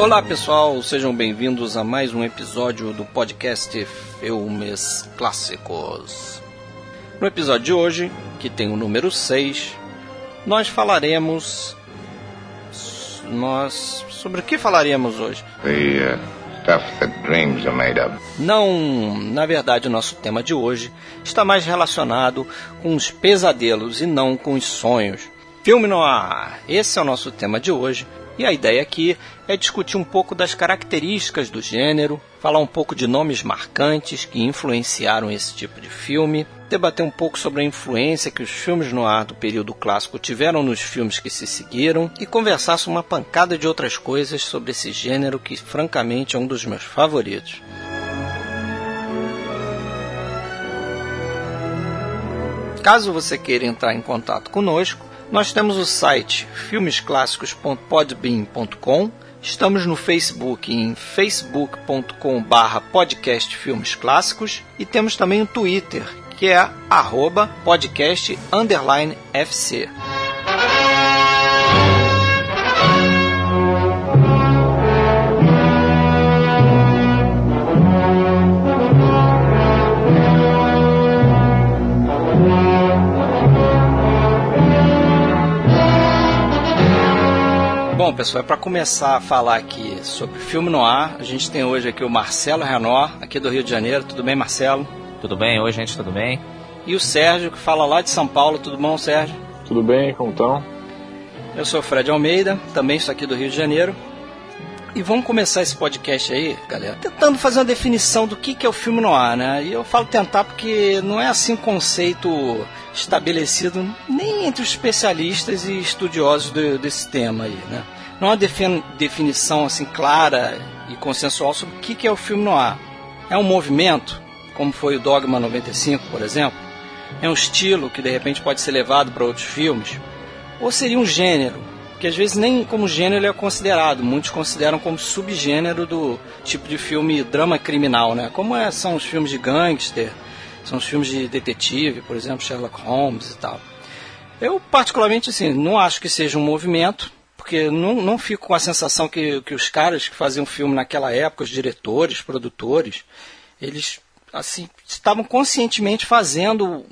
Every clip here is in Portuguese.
Olá pessoal, sejam bem-vindos a mais um episódio do podcast Filmes Clássicos. No episódio de hoje, que tem o número 6, nós falaremos. Nós. Sobre o que falaremos hoje? The uh, stuff that dreams are made of. Não, na verdade, o nosso tema de hoje está mais relacionado com os pesadelos e não com os sonhos. Filme noir, esse é o nosso tema de hoje. E a ideia aqui é discutir um pouco das características do gênero, falar um pouco de nomes marcantes que influenciaram esse tipo de filme, debater um pouco sobre a influência que os filmes no ar do período clássico tiveram nos filmes que se seguiram e conversar sobre uma pancada de outras coisas sobre esse gênero que, francamente, é um dos meus favoritos. Caso você queira entrar em contato conosco, nós temos o site filmesclassicos.podbean.com, estamos no Facebook em filmes clássicos e temos também o Twitter que é arroba podcast underline FC. Bom, pessoal, é para começar a falar aqui sobre filme no ar, a gente tem hoje aqui o Marcelo Renor, aqui do Rio de Janeiro. Tudo bem, Marcelo? Tudo bem? Oi, gente, tudo bem? E o Sérgio, que fala lá de São Paulo. Tudo bom, Sérgio? Tudo bem, como estão? Eu sou o Fred Almeida, também estou aqui do Rio de Janeiro. E vamos começar esse podcast aí, galera, tentando fazer uma definição do que, que é o filme no ar, né? E eu falo tentar porque não é assim um conceito estabelecido nem entre os especialistas e estudiosos do, desse tema aí, né? Não há definição assim clara e consensual sobre o que, é o filme no ar. É um movimento, como foi o Dogma 95, por exemplo? É um estilo que de repente pode ser levado para outros filmes? Ou seria um gênero, que às vezes nem como gênero é considerado, muitos consideram como subgênero do tipo de filme drama criminal, né? Como é, são os filmes de gangster, são os filmes de detetive, por exemplo, Sherlock Holmes e tal. Eu, particularmente, assim, não acho que seja um movimento, porque não, não fico com a sensação que, que os caras que faziam filme naquela época, os diretores, produtores, eles, assim, estavam conscientemente fazendo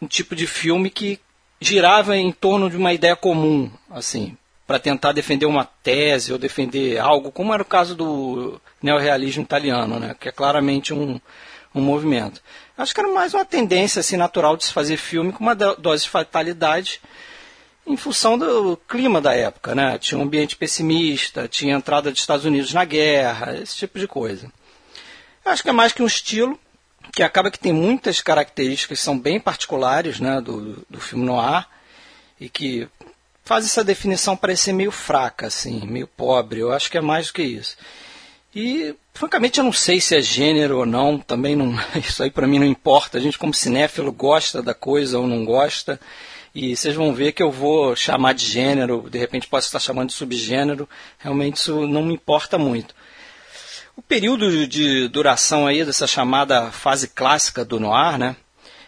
um tipo de filme que girava em torno de uma ideia comum, assim, para tentar defender uma tese ou defender algo, como era o caso do neorrealismo italiano, né, que é claramente um, um movimento. Acho que era mais uma tendência assim, natural de se fazer filme com uma dose de fatalidade em função do clima da época. Né? Tinha um ambiente pessimista, tinha entrada dos Estados Unidos na guerra, esse tipo de coisa. Acho que é mais que um estilo que acaba que tem muitas características que são bem particulares né, do, do filme noir e que faz essa definição parecer meio fraca, assim, meio pobre. Eu acho que é mais do que isso. E, francamente, eu não sei se é gênero ou não, também não, isso aí para mim não importa. A gente, como cinéfilo, gosta da coisa ou não gosta. E vocês vão ver que eu vou chamar de gênero, de repente posso estar chamando de subgênero, realmente isso não me importa muito. O período de duração aí dessa chamada fase clássica do noir, né,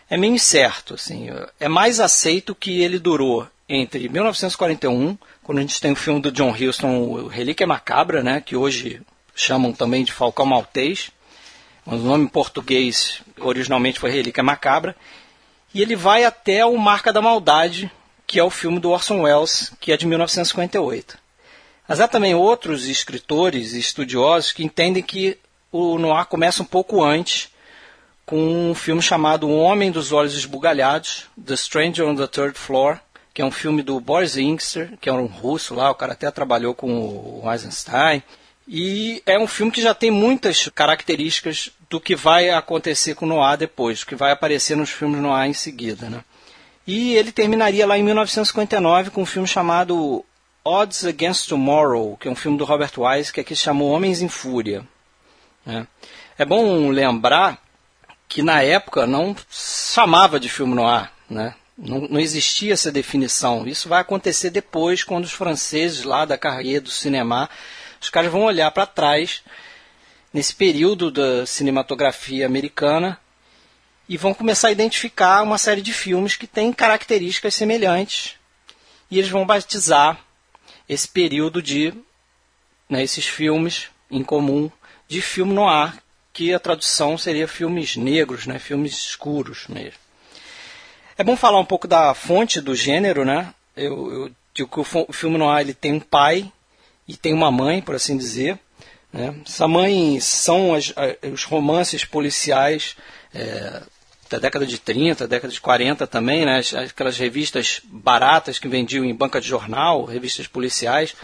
é meio incerto, assim, é mais aceito que ele durou entre 1941, quando a gente tem o filme do John Huston, Relíquia Macabra, né, que hoje chamam também de Falcão Maltês, o nome em português originalmente foi Relíquia Macabra, e ele vai até o Marca da Maldade, que é o filme do Orson Welles, que é de 1958. Mas há também outros escritores e estudiosos que entendem que o noir começa um pouco antes, com um filme chamado O Homem dos Olhos Esbugalhados, The Stranger on the Third Floor, que é um filme do Boris Inkster, que é um russo lá, o cara até trabalhou com o Eisenstein. E é um filme que já tem muitas características do que vai acontecer com Noir depois, do que vai aparecer nos filmes Noir em seguida. Né? E ele terminaria lá em 1959 com um filme chamado Odds Against Tomorrow, que é um filme do Robert Wise, que aqui se chamou Homens em Fúria. Né? É bom lembrar que na época não chamava de filme noir, né? Não, não, existia essa definição. Isso vai acontecer depois, quando os franceses lá da carreira do cinema os caras vão olhar para trás nesse período da cinematografia americana e vão começar a identificar uma série de filmes que têm características semelhantes e eles vão batizar esse período de né, esses filmes em comum de filme noir, que a tradução seria filmes negros, né, filmes escuros mesmo. É bom falar um pouco da fonte do gênero, né? Eu, eu digo que o, o filme noir ele tem um pai e tem uma mãe, por assim dizer. Né? Essa mãe são as, os romances policiais é, da década de 30, década de 40 também, né? aquelas revistas baratas que vendiam em banca de jornal, revistas policiais,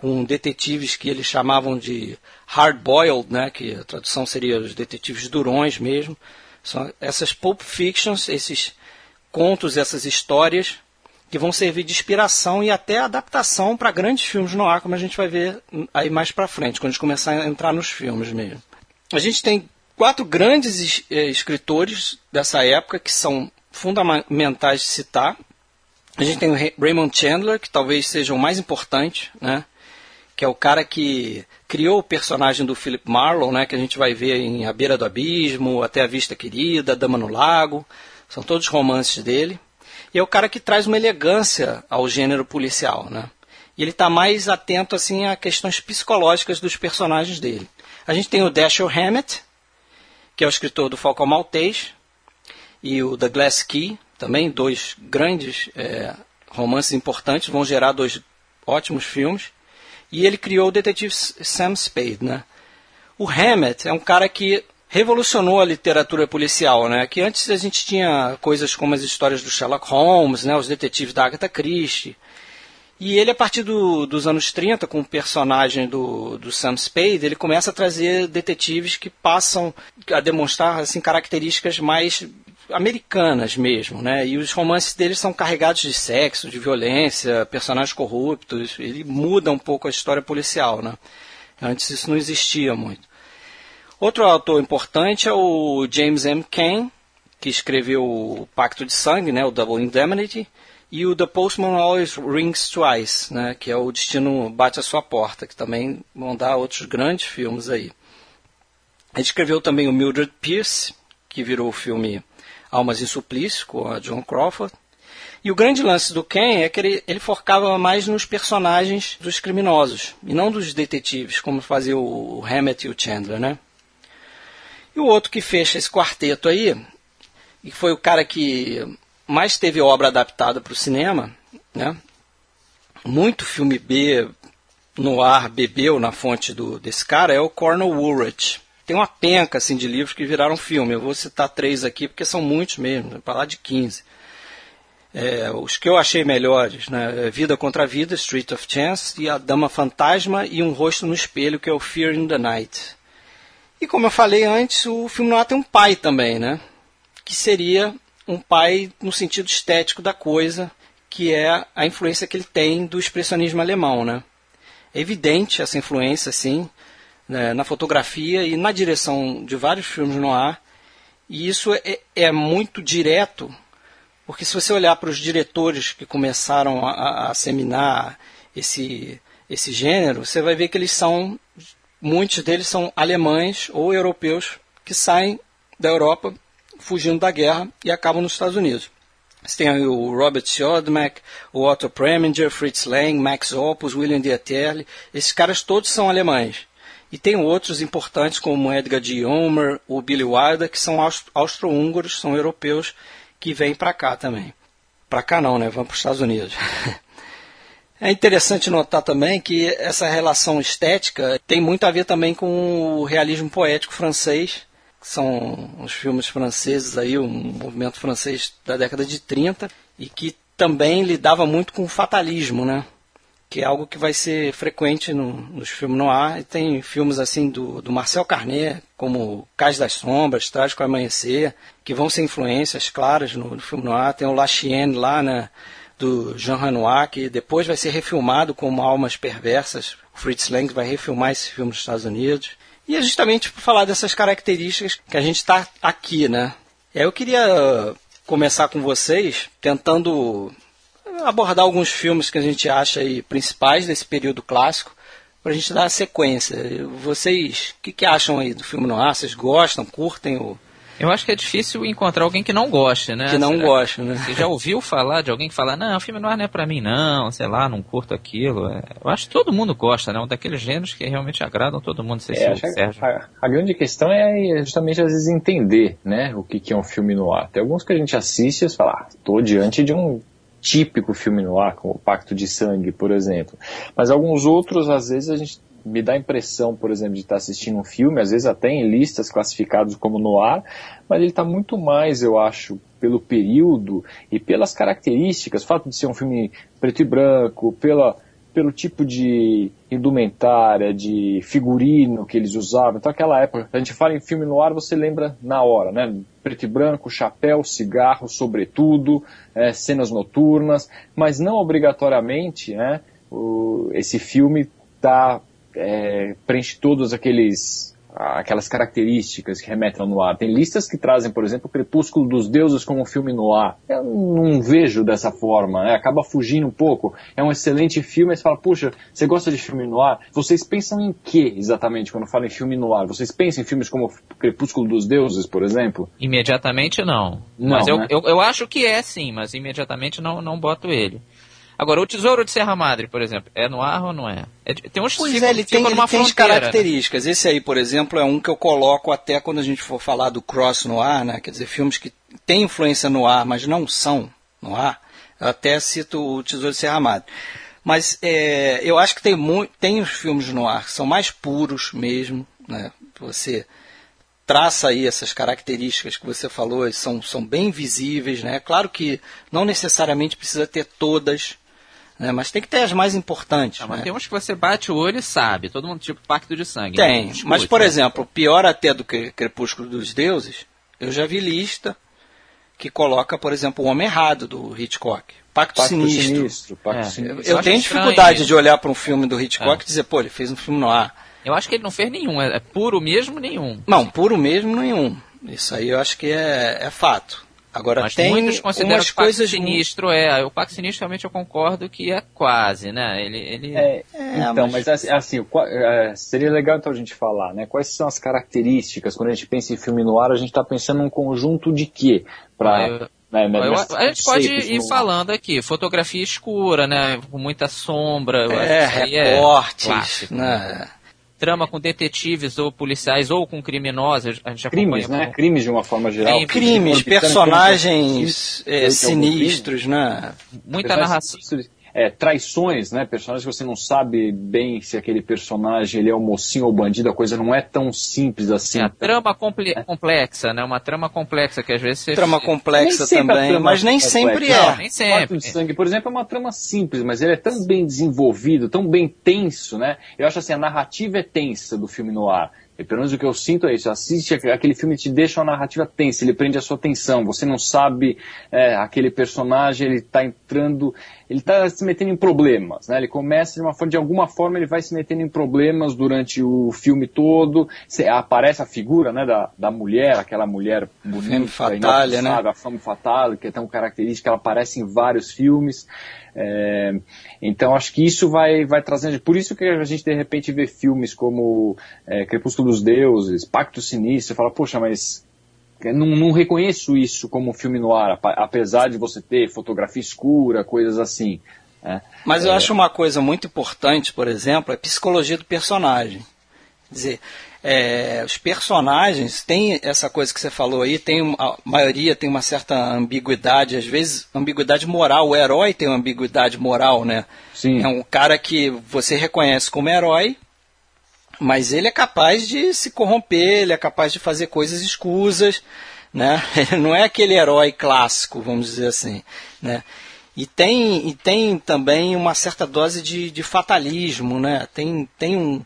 com detetives que eles chamavam de hard-boiled, né? que a tradução seria os detetives durões mesmo. São essas pulp fictions, esses contos, essas histórias que vão servir de inspiração e até adaptação para grandes filmes no ar, como a gente vai ver aí mais para frente, quando a gente começar a entrar nos filmes mesmo. A gente tem quatro grandes eh, escritores dessa época que são fundamentais de citar. A gente tem o Raymond Chandler, que talvez seja o mais importante, né? que é o cara que criou o personagem do Philip Marlowe, né? que a gente vai ver em A Beira do Abismo, Até a Vista Querida, Dama no Lago, são todos romances dele. E é o cara que traz uma elegância ao gênero policial, né? E ele está mais atento assim a questões psicológicas dos personagens dele. A gente tem o Dashiell Hammett, que é o escritor do Falcão Maltês, e o The Glass Key, também dois grandes é, romances importantes, vão gerar dois ótimos filmes. E ele criou o detetive Sam Spade, né? O Hammett é um cara que revolucionou a literatura policial, né? Que antes a gente tinha coisas como as histórias do Sherlock Holmes, né? Os detetives da Agatha Christie. E ele, a partir do, dos anos 30, com o personagem do, do Sam Spade, ele começa a trazer detetives que passam a demonstrar assim, características mais americanas mesmo, né? E os romances deles são carregados de sexo, de violência, personagens corruptos. Ele muda um pouco a história policial, né? Antes isso não existia muito. Outro autor importante é o James M. Cain, que escreveu o Pacto de Sangue, né, o Double Indemnity, e o The Postman Always Rings Twice, né, que é o Destino Bate à Sua Porta, que também vão dar outros grandes filmes aí. Ele escreveu também o Mildred Pierce, que virou o filme Almas em Suplício, com a John Crawford. E o grande lance do Ken é que ele, ele mais nos personagens dos criminosos, e não dos detetives, como fazia o Hammett e o Chandler, né? E o outro que fecha esse quarteto aí, e foi o cara que mais teve obra adaptada para o cinema, né? Muito filme B no ar bebeu na fonte do, desse cara, é o Cornel Woolrich. Tem uma penca assim, de livros que viraram filme. Eu vou citar três aqui porque são muitos mesmo, para lá de 15. É, os que eu achei melhores, né? Vida contra Vida, Street of Chance, e A Dama Fantasma e Um Rosto no Espelho, que é o Fear in the Night. E como eu falei antes, o filme noir tem um pai também, né? Que seria um pai no sentido estético da coisa, que é a influência que ele tem do expressionismo alemão, né? É evidente essa influência, sim, né, na fotografia e na direção de vários filmes no ar. E isso é, é, muito direto, porque se você olhar para os diretores que começaram a, a seminar esse, esse gênero, você vai ver que eles são muitos deles são alemães ou europeus que saem da Europa fugindo da guerra e acabam nos Estados Unidos. Você tem o Robert Siodmak, o Otto Preminger, Fritz Lang, Max Opus, William Dieterle. Esses caras todos são alemães. E tem outros importantes como Edgar G. Ulmer, o Billy Wilder, que são austro-húngaros, são europeus, que vêm para cá também. Para cá não, né? Vão para os Estados Unidos. É interessante notar também que essa relação estética tem muito a ver também com o realismo poético francês, que são os filmes franceses aí, um movimento francês da década de 30, e que também lidava muito com o fatalismo, né? Que é algo que vai ser frequente no, nos filmes noir. E tem filmes assim do, do Marcel Carnet, como Cais das Sombras, Trágico Amanhecer, que vão ser influências claras no, no filme noir. Tem o La Chienne lá, né? Do Jean Renoir, que depois vai ser refilmado como Almas Perversas. O Fritz Lang vai refilmar esse filme nos Estados Unidos. E é justamente por falar dessas características que a gente está aqui, né? Eu queria começar com vocês tentando abordar alguns filmes que a gente acha aí principais desse período clássico para a gente dar a sequência. Vocês, o que, que, acham aí do filme noir? Vocês gostam, curtem o, Eu acho que é difícil encontrar alguém que não goste, né? Que não Será goste, né? Você já ouviu falar de alguém que fala, não, o filme noir não é pra mim, não, sei lá, não curto aquilo. É, eu acho que todo mundo gosta, né? Um daqueles gêneros que realmente agradam todo mundo, sei é, se Sérgio. A, a, grande questão é justamente às vezes entender, né, o que, que é um filme noir. Tem alguns que a gente assiste e fala, ah, tô diante de um típico filme noir, como o Pacto de Sangue, por exemplo. Mas alguns outros, às vezes, a gente me dá a impressão, por exemplo, de estar assistindo um filme, às vezes até em listas classificados como noir, mas ele está muito mais, eu acho, pelo período e pelas características, o fato de ser um filme preto e branco, pela, pelo tipo de indumentária, de figurino que eles usavam. Então, aquela época, a gente fala em filme no ar, você lembra na hora, né? Preto e branco, chapéu, cigarro, sobretudo, é, cenas noturnas, mas não obrigatoriamente, né? O, esse filme tá, é, preenche todos aqueles aquelas características que remetem ao noir. Tem listas que trazem, por exemplo, o Crepúsculo dos Deuses como um filme noir. Eu não vejo dessa forma, né? acaba fugindo um pouco. É um excelente filme, mas fala, puxa, você gosta de filme noir? Vocês pensam em que exatamente quando falam em filme noir? Vocês pensam em filmes como Crepúsculo dos Deuses, por exemplo? Imediatamente não. não mas eu, né? eu, eu acho que é sim, mas imediatamente não, não boto ele. Agora, o Tesouro de Serra Madre, por exemplo, é no ar ou não é? é tem uns pois é, ele tem, ele tem né? características. Né? Esse aí, por exemplo, é um que eu coloco até quando a gente for falar do cross no ar, né? Quer dizer, filmes que têm influência no ar, mas não são no ar. Eu até cito o Tesouro de Serra Madre. Mas é, eu acho que tem, tem os filmes no ar que são mais puros mesmo, né? Você traça aí essas características que você falou, são, são bem visíveis, né? Claro que não necessariamente precisa ter todas, né? Mas tem que ter as mais importantes. Não, mas né? tem uns que você bate o olho e sabe, todo mundo tipo pacto de sangue. Tem, né? mas por né? exemplo, pior até do que Crepúsculo dos Deuses, eu já vi lista que coloca, por exemplo, O Homem Errado do Hitchcock. Pacto, Pacto Sinistro. sinistro Pacto é. sinistro. Eu, eu tenho dificuldade de olhar para um filme do Hitchcock é. e dizer, pô, ele fez um filme no ar. Eu acho que ele não fez nenhum, é, é puro mesmo nenhum. Não, puro mesmo nenhum. Isso aí eu acho que é, é fato. Agora Mas tem muitos consideram umas que o Pacto coisas Sinistro é, o Pacto Sinistro realmente eu concordo que é quase, né? Ele, ele... É, é, então, mas, mas assim, assim é, seria legal então a gente falar, né? Quais são as características quando a gente pensa em filme no ar, a gente está pensando num conjunto de quê? Para né, né, eu, a gente pode ir falando aqui, fotografia escura, né, com muita sombra. É, reportes, é né? Trama com detetives ou policiais ou com criminosos. A gente crimes, né? Crimes de uma forma geral. crimes, personagens é, sinistros, né? Muita narração é, traições, né? Personagens que você não sabe bem se aquele personagem ele é o mocinho ou bandido, a coisa não é tão simples assim. É a trama comple é. complexa, né? Uma trama complexa que às vezes você... Trama complexa também, mas nem sempre é. Não, nem sempre. de Sangue, por exemplo, é uma trama simples, mas ele é tão bem desenvolvido, tão bem tenso, né? Eu acho assim, a narrativa é tensa do filme no ar. E pelo menos o que eu sinto é isso. Assiste aquele filme te deixa uma narrativa tensa, ele prende a sua atenção. Você não sabe é, aquele personagem, ele está entrando, ele está se metendo em problemas, né? Ele começa de uma forma, de alguma forma ele vai se metendo em problemas durante o filme todo. aparece a figura, né, da, da mulher, aquela mulher bonita, fatale, né? A femme fatale, que é tão característica, ela aparece em vários filmes. É, então acho que isso vai, vai trazendo. Por isso que a gente de repente vê filmes como é, Crepúsculo dos Deuses, Pacto Sinistro, fala, poxa, mas não, não, reconheço isso como filme no ar, apesar de você ter fotografia escura, coisas assim. Né? Mas eu é... acho uma coisa muito importante, por exemplo, é a psicologia do personagem. Quer dizer, é, os personagens têm essa coisa que você falou aí, tem a maioria tem uma certa ambiguidade, às vezes ambiguidade moral. O herói tem uma ambiguidade moral, né? Sim. É um cara que você reconhece como herói, mas ele é capaz de se corromper, ele é capaz de fazer coisas escusas, né? Não é aquele herói clássico, vamos dizer assim, né? E tem, e tem também uma certa dose de, de fatalismo, né? Tem, tem um,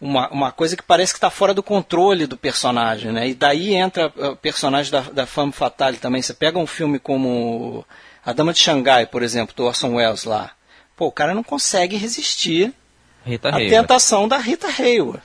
uma, uma coisa que parece que está fora do controle do personagem, né? E daí entra o personagem da, da Femme Fatale também. Você pega um filme como A Dama de Xangai, por exemplo, do Orson Welles lá. Pô, o cara não consegue resistir Rita à tentação da Rita Hayworth.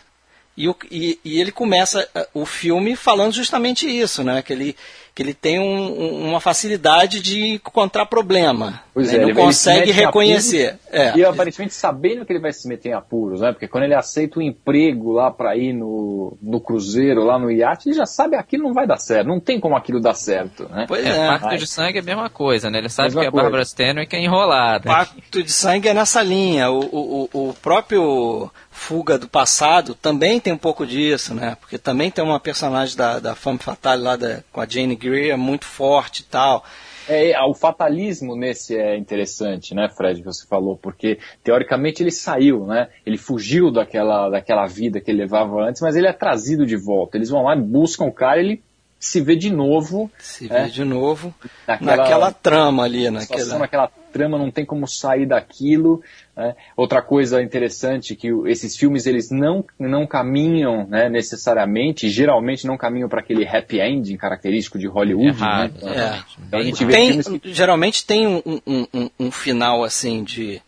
E, o, e, e, ele começa o filme falando justamente isso, né? Que ele, ele tem um, uma facilidade de encontrar problema. Pois né? é, ele ele não consegue reconhecer. Apuros, é. E aparentemente sabendo que ele vai se meter em apuros, né? Porque quando ele aceita o um emprego lá para ir no, no cruzeiro, lá no iate, ele já sabe que aquilo não vai dar certo. Não tem como aquilo dar certo, né? Pois é. é. Pacto de sangue é a mesma coisa, né? Ele sabe que a Bárbara Stanwyck é enrolada. Pacto de sangue é nessa linha. O, o, o próprio Fuga do Passado também tem um pouco disso, né? Porque também tem uma personagem da, da Femme Fatale lá da, com a Jane Greer muito forte e tal. É, o fatalismo nesse é interessante, né, Fred, que você falou, porque teoricamente ele saiu, né? Ele fugiu daquela, daquela vida que ele levava antes, mas ele é trazido de volta. Eles vão lá, buscam o cara, ele se vê de novo. Se vê é, de novo naquela, naquela trama ali, naquela... naquela trama, não tem como sair daquilo. Né? Outra coisa interessante que esses filmes eles não, não caminham né, necessariamente, geralmente não caminham para aquele happy ending característico de Hollywood. Errado, né? é. então, a gente vê tem, que... Geralmente tem um, um, um, um final assim de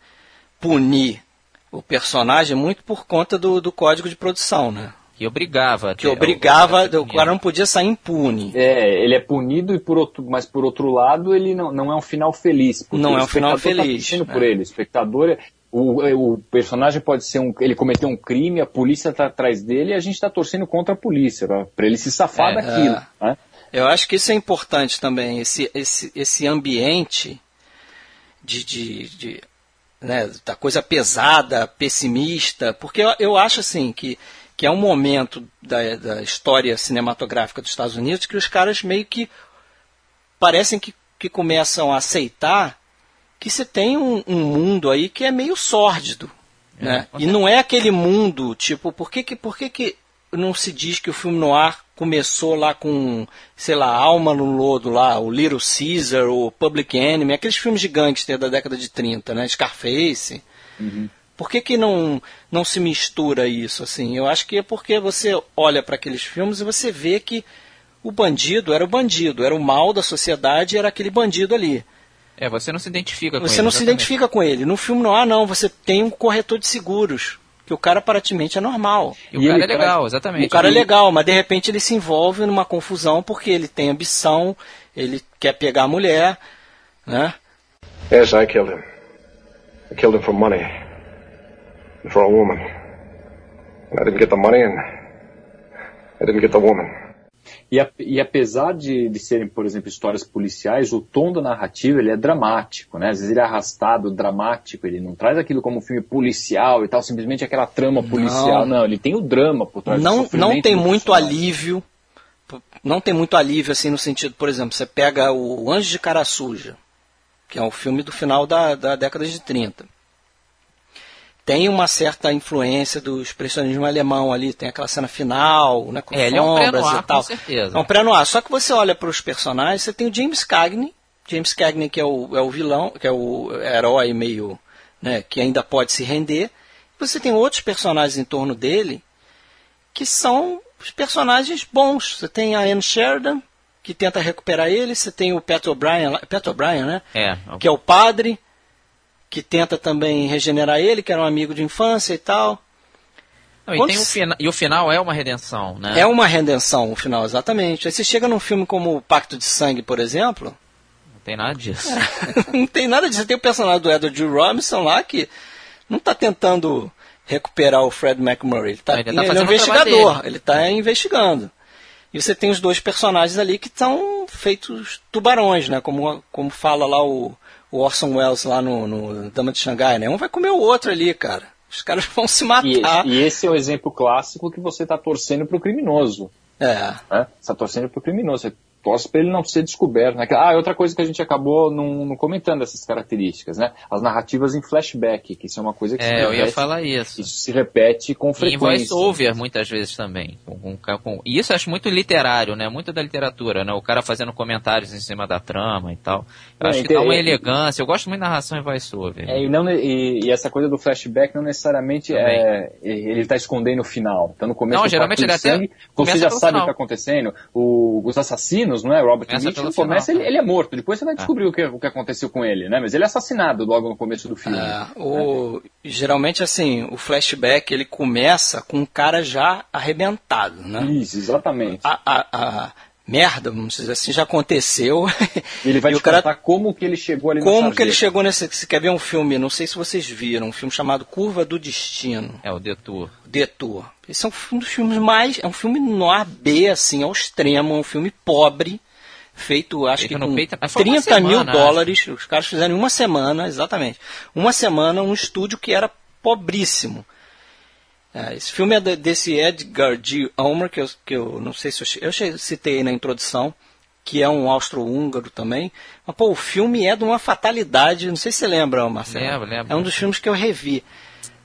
punir o personagem muito por conta do, do código de produção, né? Que obrigava. Que obrigava, o, cara não podia sair impune. É, ele é punido, e por outro, mas por outro lado ele não, não é um final feliz. Não é um final tá feliz. Tá por ele. O espectador, o, o personagem pode ser um, ele cometeu um crime, a polícia está atrás dele e a gente está torcendo contra a polícia, para ele se safar é, daquilo. É. Né? Eu acho que isso é importante também, esse, esse, esse ambiente de, de, de né, da coisa pesada, pessimista, porque eu, eu acho assim que que é um momento da, da história cinematográfica dos Estados Unidos que os caras meio que parecem que, que começam a aceitar que você tem um, um mundo aí que é meio sórdido. É, né? E não é aquele mundo, tipo, por que, que, por que, que não se diz que o filme noir começou lá com, sei lá, Alma no Lodo lá, o Little Caesar, o Public Enemy, aqueles filmes de gangster da década de 30, né? Scarface. Uhum. Por que, que não, não se mistura isso assim? Eu acho que é porque você olha para aqueles filmes e você vê que o bandido era o bandido, era o mal da sociedade, era aquele bandido ali. É, você não se identifica com você ele. Você não exatamente. se identifica com ele. No filme não há, não. Você tem um corretor de seguros. Que o cara aparentemente é normal. E, e o cara é legal, exatamente. O cara é legal, mas de repente ele se envolve numa confusão porque ele tem ambição, ele quer pegar a mulher, né? Yes, I killed him. I killed him for money for a woman. And I didn't get the money and I didn't get the woman. E, a, e, apesar de, de, serem, por exemplo, histórias policiais, o tom da narrativa ele é dramático, né? Às vezes ele é arrastado, dramático, ele não traz aquilo como um filme policial e tal, simplesmente aquela trama policial. Não, não ele tem o drama por trás Não, não tem muito alívio, não tem muito alívio assim no sentido, por exemplo, você pega o Anjo de Cara Suja, que é um filme do final da, da década de 30 tem uma certa influência do expressionismo alemão ali, tem aquela cena final, né, com é, ele é um pré-noir, com certeza. É um pré-noir. Só que você olha para os personagens, você tem o James Cagney, James Cagney que é o, é o vilão, que é o herói meio, né, que ainda pode se render. Você tem outros personagens em torno dele que são os personagens bons. Você tem a Anne Sheridan, que tenta recuperar ele, você tem o Pat O'Brien, Pat O'Brien, né? É. Que é o padre que tenta também regenerar ele, que era um amigo de infância e tal. Não, e, um fina... e, o final é uma redenção, né? É uma redenção o final, exatamente. Aí você chega num filme como o Pacto de Sangue, por exemplo. Não tem nada disso. não tem nada disso. Tem o personagem do Edward G. Robinson lá que não está tentando recuperar o Fred McMurray. Ele, tá, ele, tá ele é um investigador, ele está investigando. E você tem os dois personagens ali que estão feitos tubarões, né? Como, como fala lá o, o Orson Welles lá no, no Dama de Xangai, né? Um vai comer o outro ali, cara. Os caras vão se matar. E, e esse é o exemplo clássico que você está torcendo pro criminoso. É. Né? Você está torcendo pro criminoso. Você torce para ele não ser descoberto. Né? Ah, outra coisa que a gente acabou não, não, comentando essas características, né? As narrativas em flashback, que isso é uma coisa que é, se repete. eu ia falar isso. Isso se repete com frequência. E em voice-over muitas vezes também. Com, com, com, e isso eu acho muito literário, né? Muito da literatura, né? O cara fazendo comentários em cima da trama e tal. Eu é, acho que dá uma elegância. Eu gosto muito de narração em voice-over. É, e, não, e, e, essa coisa do flashback não necessariamente é, ele está escondendo o final. Então no começo não, geralmente ele sangue, até você já sabe o que está acontecendo. O, os assassinos, não é? Robert Começa Mitchum começa, ele, ele, é morto. Depois você vai descobrir ah. o, que, o que aconteceu com ele, né? Mas ele é assassinado logo no começo do filme. É, o, geralmente, assim, o flashback ele começa com um cara já arrebentado, né? Isso, exatamente. A, a, a, merda, vamos dizer assim, já aconteceu. Ele vai e te o cara, contar como que ele chegou ali Como que ele chegou nesse. Você quer ver um filme? Não sei se vocês viram, um filme chamado Curva do Destino. É, o Detour. Detour. Esse é um dos filmes mais. É um filme no AB, assim, ao extremo, é um filme pobre. Feito, acho Feito que com peito, mas foi uma 30 mil semana, dólares. Os caras fizeram em uma semana, exatamente. Uma semana, um estúdio que era pobríssimo. É, esse filme é de, desse Edgar G. Ulmer, que eu, que eu não sei se eu, eu citei na introdução, que é um austro-húngaro também. Mas, pô, o filme é de uma fatalidade, não sei se você lembra, Marcelo. Lembro, lembro. É um dos filmes que eu revi.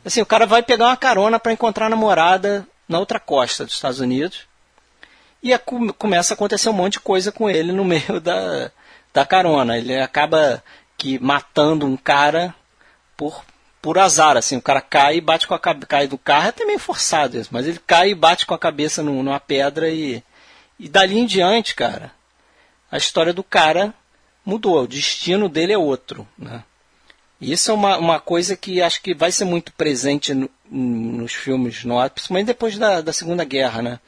Assim, o cara vai pegar uma carona para encontrar a namorada na outra costa dos Estados Unidos. E a, começa a acontecer um monte de coisa com ele no meio da, da carona. Ele acaba que matando um cara por por azar, assim, o cara cai e bate com a cabeça, cai do carro, é até meio forçado isso, mas ele cai e bate com a cabeça no, numa pedra e, e dali em diante, cara, a história do cara mudou, o destino dele é outro, né? E isso é uma, uma coisa que acho que vai ser muito presente no, nos filmes no ar, principalmente depois da, da Segunda Guerra, né?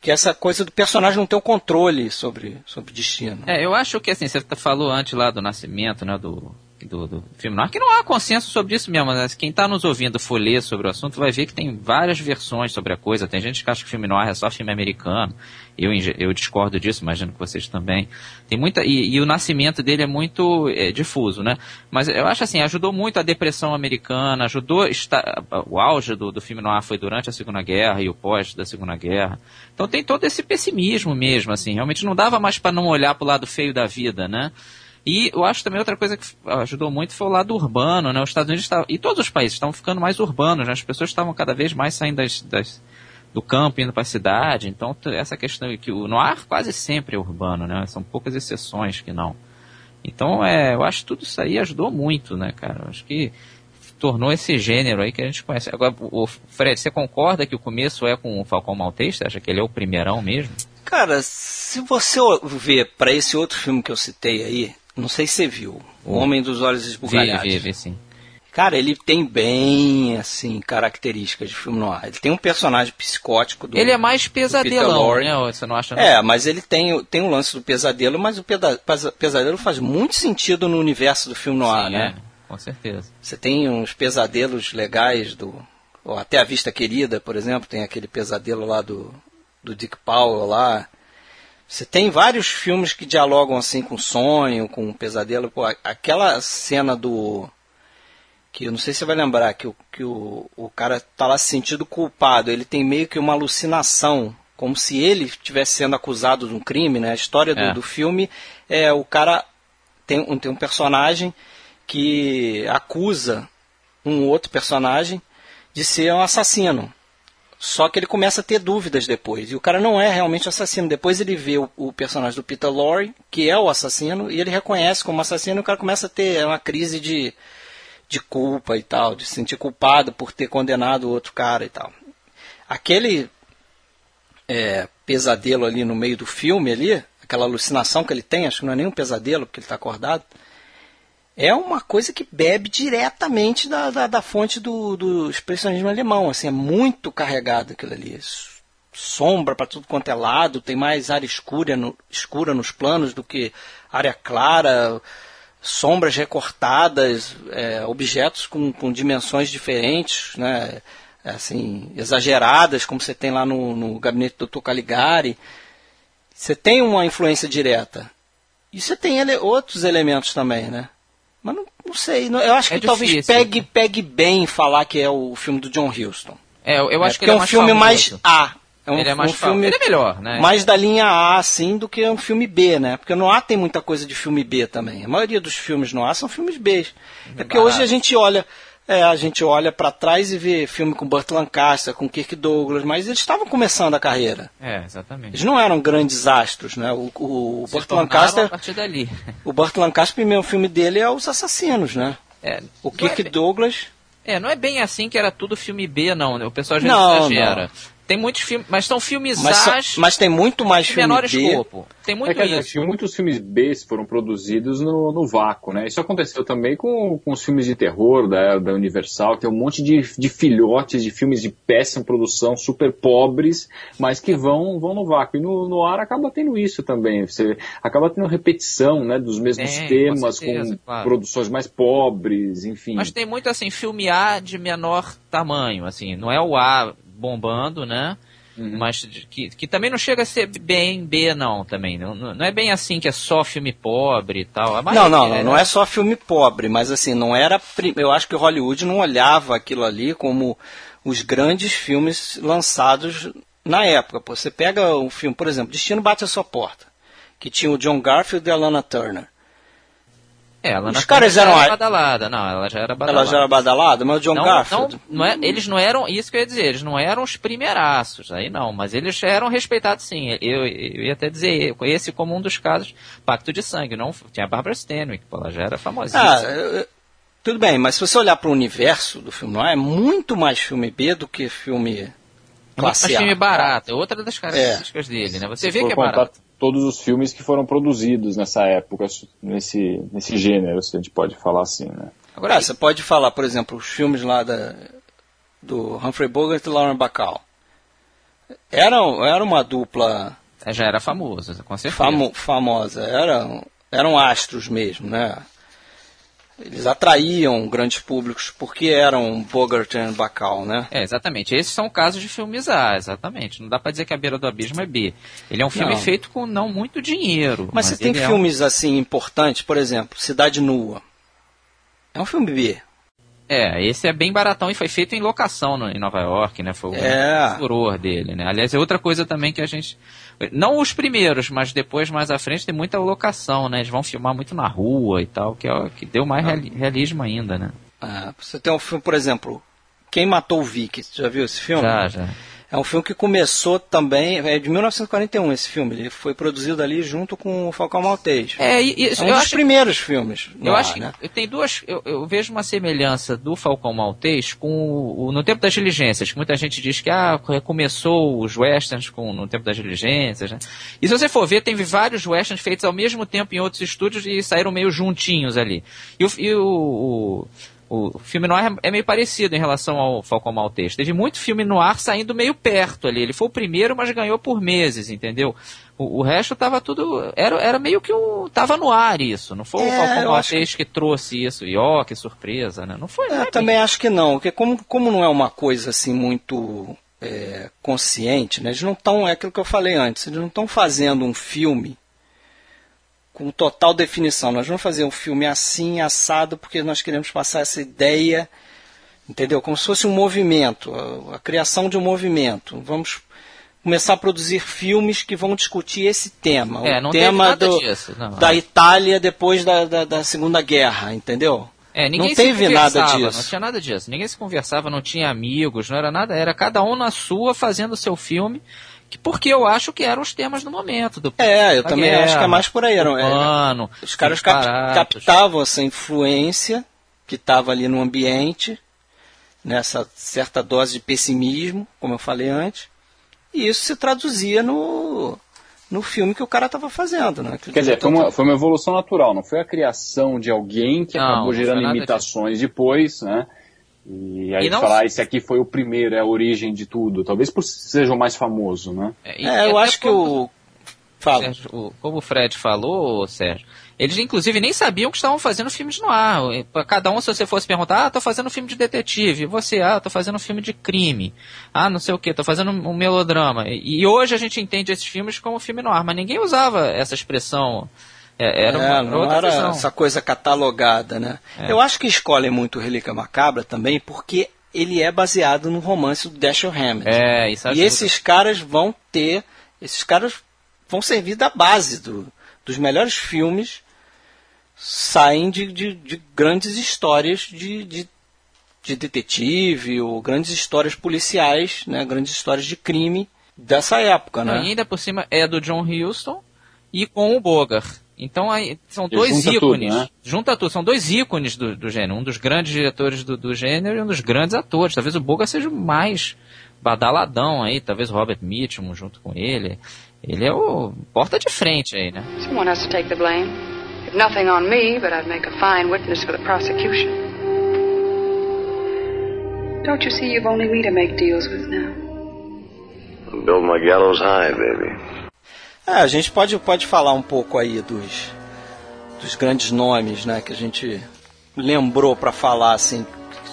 Que é essa coisa do personagem não ter o controle sobre, sobre o destino. É, eu acho que assim, você falou antes lá do nascimento, né, do, do, do filme noir, que não há consenso sobre isso mesmo. Né? Quem está nos ouvindo for ler sobre o assunto vai ver que tem várias versões sobre a coisa. Tem gente que acha que filme noir é só filme americano. Eu, eu discordo disso, imagino que vocês também. Tem muita e, e o nascimento dele é muito é, difuso, né? Mas eu acho assim, ajudou muito a depressão americana, ajudou está, o auge do, do filme noir foi durante a Segunda Guerra e o pós da Segunda Guerra. Então tem todo esse pessimismo mesmo, assim. Realmente não dava mais para não olhar para o lado feio da vida, né? E eu acho também outra coisa que ajudou muito foi o lado urbano, né? Os Estados Unidos estavam, e todos os países estavam ficando mais urbanos, né? As pessoas estavam cada vez mais saindo das, das do campo indo para a cidade. Então essa questão que o noir quase sempre é urbano, né? São poucas exceções que não. Então é, eu acho que tudo isso aí ajudou muito, né, cara? Eu acho que tornou esse gênero aí que a gente conhece. Agora, o Fred, você concorda que o começo é com o Falcão Maltese? Você acha que ele é o primeirão mesmo? Cara, se você ver para esse outro filme que eu citei aí, não sei se você viu. O Homem dos Olhos Esbugalhados. Vi, vi, vi, sim. Cara, ele tem bem, assim, características de filme noir. Ele tem um personagem psicótico do Ele é mais pesadelão, né? Você não acha? Não? É, mas ele tem, tem um lance do pesadelo, mas o pesadelo faz muito sentido no universo do filme noir, Sim, né? É, com certeza. Você tem uns pesadelos legais do... Ou até a Vista Querida, por exemplo, tem aquele pesadelo lá do, do Dick Powell lá. Você tem vários filmes que dialogam assim com sonho, com pesadelo. Pô, aquela cena do. Que eu não sei se você vai lembrar, que, o, que o, o cara tá lá se sentindo culpado. Ele tem meio que uma alucinação, como se ele estivesse sendo acusado de um crime, né? A história do, É. do filme é o cara. Tem, um- tem um personagem que acusa um outro personagem de ser um assassino. Só que ele começa a ter dúvidas depois. E o cara não é realmente assassino. Depois ele vê o, o personagem do Peter Lorre, que é o assassino, e ele reconhece como assassino. E o cara começa a ter uma crise de, de culpa e tal, de se sentir culpado por ter condenado o outro cara e tal. Aquele é, pesadelo ali no meio do filme ali, aquela alucinação que ele tem, acho que não é nem um pesadelo porque ele está acordado, é uma coisa que bebe diretamente da, da, da fonte do, do expressionismo alemão. Assim, é muito carregado aquilo ali. Sombra para tudo quanto é lado, tem mais área escura, no, escura nos planos do que área clara, sombras recortadas, é, objetos com, com dimensões diferentes, né? assim, exageradas, como você tem lá no, no gabinete do Dr. Caligari. Você tem uma influência direta. E você tem ele, outros elementos também, né? Mas não, não sei, não- eu acho É que talvez difícil. pegue, pegue bem falar que é o filme do John Huston. É, eu, eu acho é, que é um mais filme mais. A. É um, ele é mais um filme. Ele é melhor, né? mais da linha A, assim, do que um filme B, né? Porque no A tem muita coisa de filme B também. A maioria dos filmes no A são filmes B. É porque hoje a gente olha, é, a gente olha para trás e vê filme com Burt Lancaster, com Kirk Douglas, mas eles estavam começando a carreira. É, exatamente. Eles não eram grandes astros, né? O, o, o Burt Lancaster, a partir dali. o Burt Lancaster, o primeiro filme dele é Os Assassinos, né? É, O não Kirk é, bem- Douglas é, não é bem assim que era tudo filme B, não. né? O pessoal já Não, exagera. Tem muitos filmes, mas são filmes mas, mas tem muito mais filme menor B. escopo. Tem muito é que, isso. muitos filmes B foram produzidos no, no vácuo, né? Isso aconteceu também com, com os filmes de terror da, da Universal, tem um monte de, de filhotes de filmes de péssima produção, super pobres, mas que vão, vão no vácuo. E no, no ar acaba tendo isso também. Você acaba tendo repetição, né? Dos mesmos Tem, temas, com certeza, com claro. produções mais pobres, enfim. Mas tem muito assim, filme A de menor tamanho, assim, não é o A bombando, né? Uhum. Mas que, que também não chega a ser bem B, não, também. Não, não é bem assim que é só filme pobre e tal. Não, não, maioria, não, não é só filme pobre, mas assim, não era. Eu acho que Hollywood não olhava aquilo ali como os grandes filmes lançados na época. Você pega um filme, por exemplo, Destino Bate a Sua Porta, que tinha o John Garfield e a Lana Turner. É, ela Os caras eram era badalada. Não, ela já era badalada. Ela já era badalada, mas o John não, Garfield. Não, não é, eles não eram, isso que eu ia dizer, eles não eram os primeiraços, aí não, mas eles eram respeitados sim. Eu, eu ia até dizer, esse como um dos casos, Pacto de Sangue, não, tinha a Barbara Stanwyck, ela já era famosíssima. Ah, eu- tudo bem, mas se você olhar para o universo do filme noir, é muito mais filme B do que filme classe Mas A. filme barato, é outra das características dele, né? Você Se vê que é barato. Todos os filmes que foram produzidos nessa época, nesse, nesse gênero, se a gente pode falar assim, né? Agora, Ah, você pode falar, por exemplo, os filmes lá da, do Humphrey Bogart e Lauren Bacall. Era, era uma dupla já era famoso, com certeza. famo, famosa, eram, eram astros mesmo, né? Eles atraíam grandes públicos porque eram Bogart e Bacall, né? É, exatamente. Esses são casos de filmes A, exatamente. Não dá pra dizer que A Beira do Abismo é B. Ele é um filme Não. feito com não muito dinheiro. Mas, você tem ele é um- filmes assim importantes, por exemplo, Cidade Nua. É um filme B. É, esse é bem baratão e foi feito em locação no- em Nova York, né? Foi o É. furor dele, né? Aliás, é outra coisa também que a gente... Não os primeiros, mas depois, mais à frente, tem muita locação, né? Eles vão filmar muito na rua e tal, que, é, que deu mais reali- realismo ainda, né? Ah, você tem um filme, por exemplo, Quem Matou o Vic. Você já viu esse filme? Já, já. É um filme que começou também, é de 1941 esse filme. Ele foi produzido ali junto com o Falcão Maltês. É, e, É um eu dos acho primeiros filmes. Eu ar, acho que né? tem duas. Eu, eu vejo uma semelhança do Falcão Maltês com o, o- no tempo das diligências, que muita gente diz que ah, começou os westerns com, no tempo das diligências. Né? E se você for ver, tem vários westerns feitos ao mesmo tempo em outros estúdios e saíram meio juntinhos ali. E o, e o, o, o filme noir é meio parecido em relação ao Falcão Maltês. Teve muito filme noir saindo meio perto ali. Ele foi o primeiro, mas ganhou por meses, entendeu? O, o resto tava tudo. Era, era meio que o. Tava no ar isso. Não foi o É, Falcão eu acho Maltês que... trouxe isso. E ó, que surpresa, né? Não foi. não é bem- também acho que não, porque como, como não é uma coisa assim muito é, consciente, né? eles não estão, é aquilo que eu falei antes, eles não estão fazendo um filme com total definição. Nós vamos fazer um filme assim, assado, porque nós queremos passar essa ideia, entendeu? Como se fosse um movimento, a, a criação de um movimento. Vamos começar a produzir filmes que vão discutir esse tema. É, o tema do, disso, da Itália depois da, da, da Segunda Guerra, entendeu? É, ninguém não teve nada disso. Não tinha nada disso. Ninguém se conversava, não tinha amigos, não era nada. Era cada um na sua fazendo o seu filme. Que, porque eu acho que eram os temas do momento. Do, É, eu também guerra, acho que é mais por aí. Eram, é, humano, os caras cap- captavam essa influência que estava ali no ambiente, nessa certa dose de pessimismo, como eu falei antes, e isso se traduzia no, no filme que o cara estava fazendo. Né? Quer dizer, foi uma, foi uma evolução natural, não foi a criação de alguém que Não, acabou gerando imitações depois, né? E aí E não- falar, ah, esse aqui foi o primeiro, é a origem de tudo. Talvez por seja o mais famoso, né? É, e- É, eu acho que como- o. Fala. Sérgio, o- como o Fred falou, Sérgio, eles inclusive nem sabiam que estavam fazendo filmes no ar. Pra Cada um, se você fosse perguntar, ah, tô fazendo um filme de detetive. E você, ah, tô fazendo um filme de crime. Ah, não sei o que, tô fazendo um melodrama. E e hoje a gente entende esses filmes como filme no ar, mas ninguém usava essa expressão. É, Era É, uma não outra era visão. essa coisa catalogada, né? É. Eu acho que escolhem muito Relíquia Macabra também porque ele é baseado no romance do Dashiell Hammett. É, isso E esses caras vão ter, esses caras vão servir da base do, dos melhores filmes, saem de, de, de grandes histórias de, de, de detetive ou grandes histórias policiais, né? Grandes histórias de crime dessa época, Não, né? E ainda por cima é do John Huston e com o Bogart. Então aí são dois junta tudo, ícones. né? Junta tudo. São dois ícones do, do gênero. Um dos grandes diretores do, do gênero e um dos grandes atores. Talvez o Bogart seja o mais badaladão aí, talvez Robert Mitchum junto com ele. Ele é o porta de frente aí, né? Someone has to take the blame. If nothing on me, but I'd make a fine witness for the prosecution. Don't you see you've only me to make deals with now? Build my gallows high, baby. É, a gente pode, pode falar um pouco aí dos, dos grandes nomes, né, que a gente lembrou para falar assim,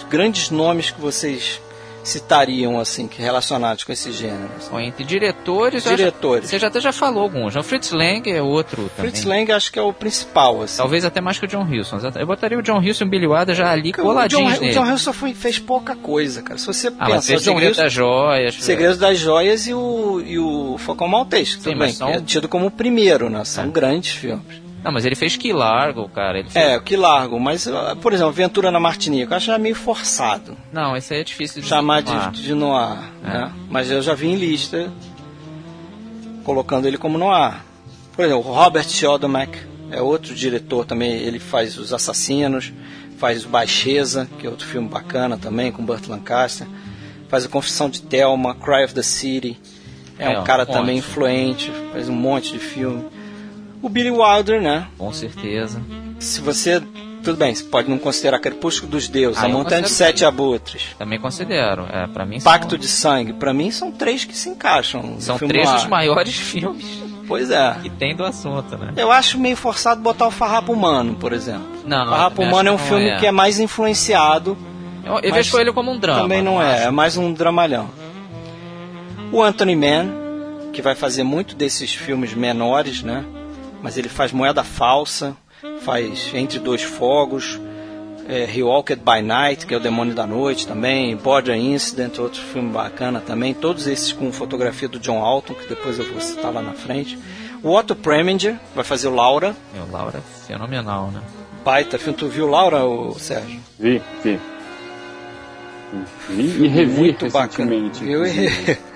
grandes nomes que vocês citariam assim que relacionados com esse gênero? Bom, entre diretores, diretores. você já até já falou alguns. O Fritz Lang é outro também. Fritz Lang acho que é o principal, assim. Talvez até mais que o John Huston. Eu botaria o John Huston e o Billy Wilder já ali coladinhos o John, O John Huston foi, fez pouca coisa, cara. Se você ah, pensa, o John Segredo das Joias. Segredos das Joias e o e o Falcão Maltese, Sim, também, são... é tido como o primeiro, né? São é. grandes filmes. Não, mas ele fez que largo, cara. Ele fez... É, que largo, mas, por exemplo, Aventura na Martinica, eu acho meio forçado. Não, isso aí é difícil de chamar de, de noir, é. né? Mas eu já vi em lista colocando ele como noir. Por exemplo, Robert Schoedomack é outro diretor também, ele faz Os Assassinos, faz Baixeza, que é outro filme bacana também, com Burt Lancaster. Faz A Confissão de Thelma, Cry of the City. É, é um cara também influente, faz um monte de filme. O Billy Wilder, né? Com certeza. Se você. Tudo bem, você pode não considerar Crepúsculo dos Deuses, ah, A Montanha de Sete Abutres. Também considero. É, para mim Pacto são... de Sangue. para mim são três que se encaixam. São três dos maiores filmes. Pois é. Que tem do assunto, né? Eu acho meio forçado botar o Farrapo Humano, por exemplo. Não, Farrapo Humano é um filme é. que é mais influenciado. Eu, eu vejo ele como um drama. Também não, não é, acho. é mais um dramalhão. O Anthony Mann, que vai fazer muito desses filmes menores, né? Mas ele faz Moeda Falsa, faz Entre Dois Fogos, é, He Walked by Night, que é o Demônio da Noite também, Border Incident, outro filme bacana também, todos esses com fotografia do John Alton, que depois eu vou citar lá na frente. O Otto Preminger vai fazer o Laura. É, o Laura é fenomenal, né? Baita filme. Tu viu Laura, o Sérgio? Vi, vi. Vi e revi Muito recentemente. Bacana. Viu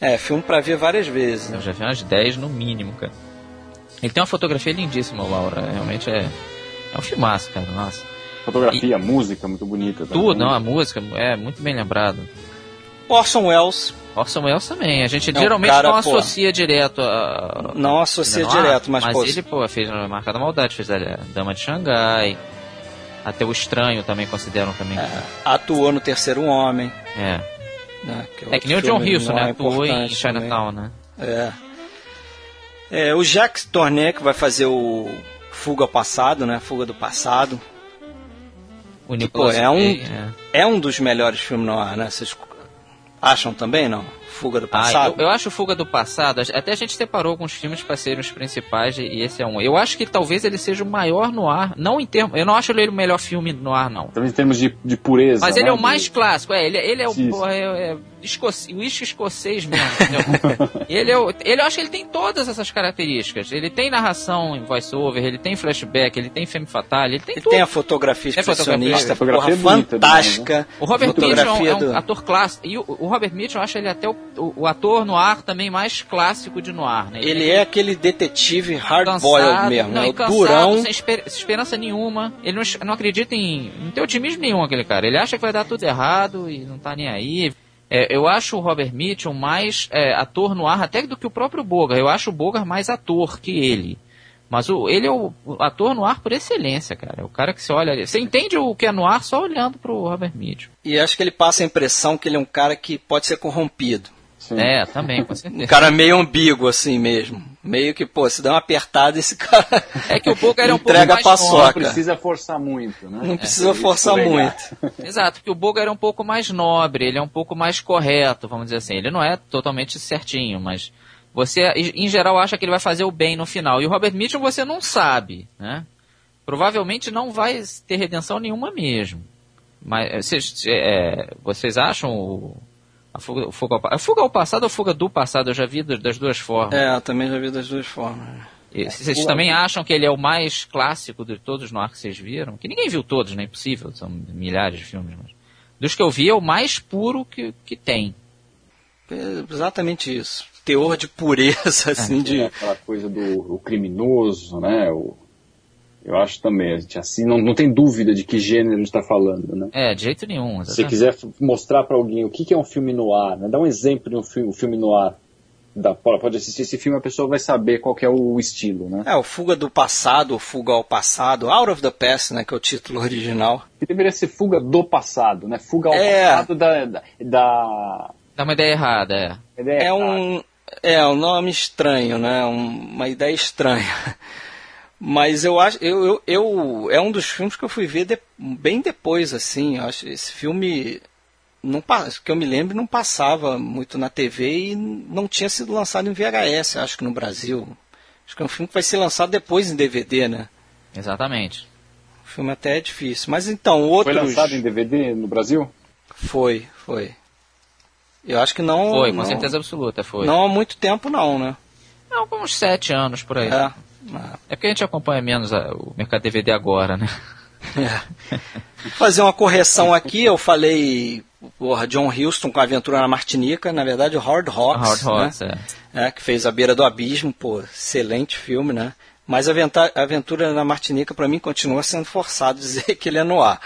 É, filme pra ver várias vezes. Né? Eu já vi umas 10 no mínimo, cara. Ele tem uma fotografia lindíssima, Laura. Realmente é, é um filmaço, cara. Nossa. Fotografia, e, música, muito bonita. Também. Tudo, não, a música é muito bem lembrado. Orson Welles. Orson Welles também. A gente geralmente cara, não associa pô, direto a. Não associa direto, mas, mas pô, ele, pô, fez a Marca da Maldade, fez a Dama de Xangai. Até o Estranho também consideram também. É, atuou no Terceiro Homem. É. Né, que é, é que nem o John Huston, né? Atuou em Chinatown, né? É. É, o Jacques Tourneur que vai fazer o Fuga ao Passado, né? Fuga do Passado. O que, pô, é um, é. é. um dos melhores filmes no ar, né? Vocês acham também, não? Fuga do Passado? Ah, eu, eu, acho Fuga do Passado, até a gente separou alguns filmes para serem os principais e esse é um. Eu acho que talvez ele seja o maior no ar, não em termos, eu não acho ele o melhor filme no ar, não. Talvez em termos de, de pureza. Mas ele é né? o mais clássico, é, ele, ele é o, porra, é, é, escoce, uísque escocês mesmo, ele, é o, ele, eu acho que ele tem todas essas características. Ele tem narração em voice-over, ele tem flashback, ele tem femme fatale, ele tem ele tudo. tem a fotografia expressionista, fotografia porra, fantástica. Né? O Robert Mitchum é um do... ator clássico. E o, o Robert Mitchum, eu acho ele até o, o, ator noir também mais clássico de noir, né? Ele, ele é aquele detetive hard-boiled mesmo, não, né? o cansado, durão. Sem esper esperança nenhuma. Ele não, não acredita em. Não tem otimismo nenhum aquele cara. Ele acha que vai dar tudo errado e não tá nem aí. É, eu acho o Robert Mitchum mais é, ator no ar até do que o próprio Bogart. Eu acho o Bogart mais ator que ele. Mas o, ele é o, ator no ar por excelência, cara. É o cara que você olha. Você entende o que é no ar só olhando pro Robert Mitchum. E acho que ele passa a impressão que ele é um cara que pode ser corrompido. Sim. É, também, com certeza. Um cara meio ambíguo, assim mesmo. Meio que, pô, se dá uma apertada, esse cara. É que o Bogart é um pouco mais paçoca. Não precisa forçar muito, né? Não é, precisa forçar muito. Exato, porque o Bogart é um pouco mais nobre, ele é um pouco mais correto, vamos dizer assim. Ele não é totalmente certinho, mas você, em geral, acha que ele vai fazer o bem no final. E o Robert Mitchum você não sabe, né? Provavelmente não vai ter redenção nenhuma mesmo. Mas vocês, é, vocês acham o a fuga, fuga, ao, a fuga ao passado ou fuga do passado? Eu já vi das duas formas. É, eu também já vi das duas formas. E, vocês também acham que ele é o mais clássico de todos os que vocês viram? Que ninguém viu todos, não é impossível, são milhares de filmes. Mas... Dos que eu vi, é o mais puro que, que tem. É exatamente isso. Teor de pureza, assim, é, de... Aquela coisa do criminoso, né? O, Eu acho também. A gente assim não, não tem dúvida de que gênero a gente está falando, né? É, de jeito nenhum. Se você quiser mostrar para alguém o que, que é um filme no ar, né? dá um exemplo de um filme, um filme no ar. Da, pode assistir esse filme, a pessoa vai saber qual é o estilo, né? É, o Fuga do Passado, Fuga ao Passado, Out of the Past, né, que é o título original. Que deveria ser Fuga do Passado, né? Fuga ao é. passado da, da, da... Dá uma ideia errada, é. Ideia é errada. um é um nome estranho, né? Um, uma ideia estranha. Mas eu acho, eu, eu, eu, é um dos filmes que eu fui ver de, bem depois, assim. Eu acho esse filme não que eu me lembro não passava muito na TV e não tinha sido lançado em VHS, acho que no Brasil. Acho que é um filme que vai ser lançado depois em DVD, né? Exatamente. O filme até é difícil. Mas então, outros... Foi lançado em DVD no Brasil? Foi, foi. Eu acho que não. Foi, com não, certeza absoluta, foi. Não há muito tempo, não, né? Não, uns sete anos por aí. É, é porque a gente acompanha menos a, o mercado DVD agora, né? É. Fazer uma correção aqui, eu falei porra, John Huston com a Aventura na Martinica, na verdade o Howard Hawks, Howard Hawks né? é. é. que fez A Beira do Abismo, pô, excelente filme, né? Mas a Aventura na Martinica, para mim, continua sendo forçado dizer que ele é no ar.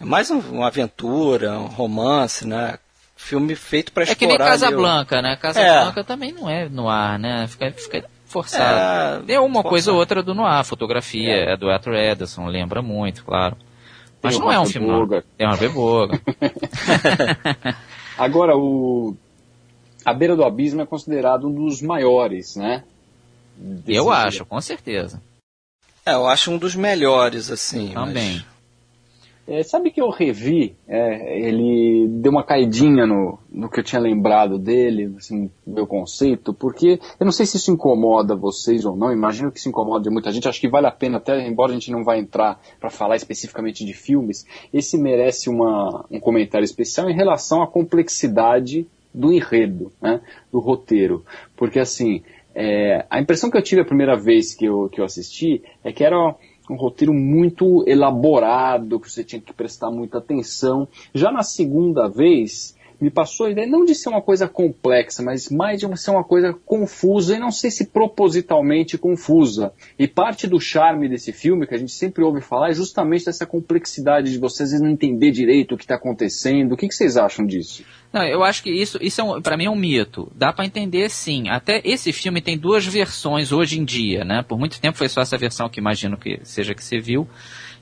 É mais uma aventura, um romance, né? filme feito para explorar. É que nem Casablanca, eu... né? Casablanca é. também não é no ar, né? Fica, fica forçado. É, uma coisa ou outra do noir. Fotografia é, é do Arthur Edison, lembra muito, claro. Mas Tem não é um filme. Boga. Tem uma beboga. Agora, o. A Beira do Abismo é considerado um dos maiores, né? eu acho, com certeza. É, eu acho um dos melhores, assim. Também. É, sabe que eu revi, é, ele deu uma caidinha no, no que eu tinha lembrado dele, assim, meu conceito, porque eu não sei se isso incomoda vocês ou não, imagino que isso incomoda muita gente, acho que vale a pena até, embora a gente não vá entrar para falar especificamente de filmes, esse merece uma, um comentário especial em relação à complexidade do enredo, né, do roteiro, porque assim, é, a impressão que eu tive a primeira vez que eu, que eu assisti é que era um roteiro muito elaborado, que você tinha que prestar muita atenção. Já na segunda vez, me passou a ideia não de ser uma coisa complexa, mas mais de ser uma coisa confusa, e não sei se propositalmente confusa. E parte do charme desse filme, que a gente sempre ouve falar, é justamente dessa complexidade de vocês não entender direito o que está acontecendo. O que, que vocês acham disso? Não, eu acho que isso, isso é um, para mim é um mito. Dá para entender sim. Até esse filme tem duas versões hoje em dia, né? Por muito tempo foi só essa versão que imagino que seja que você viu.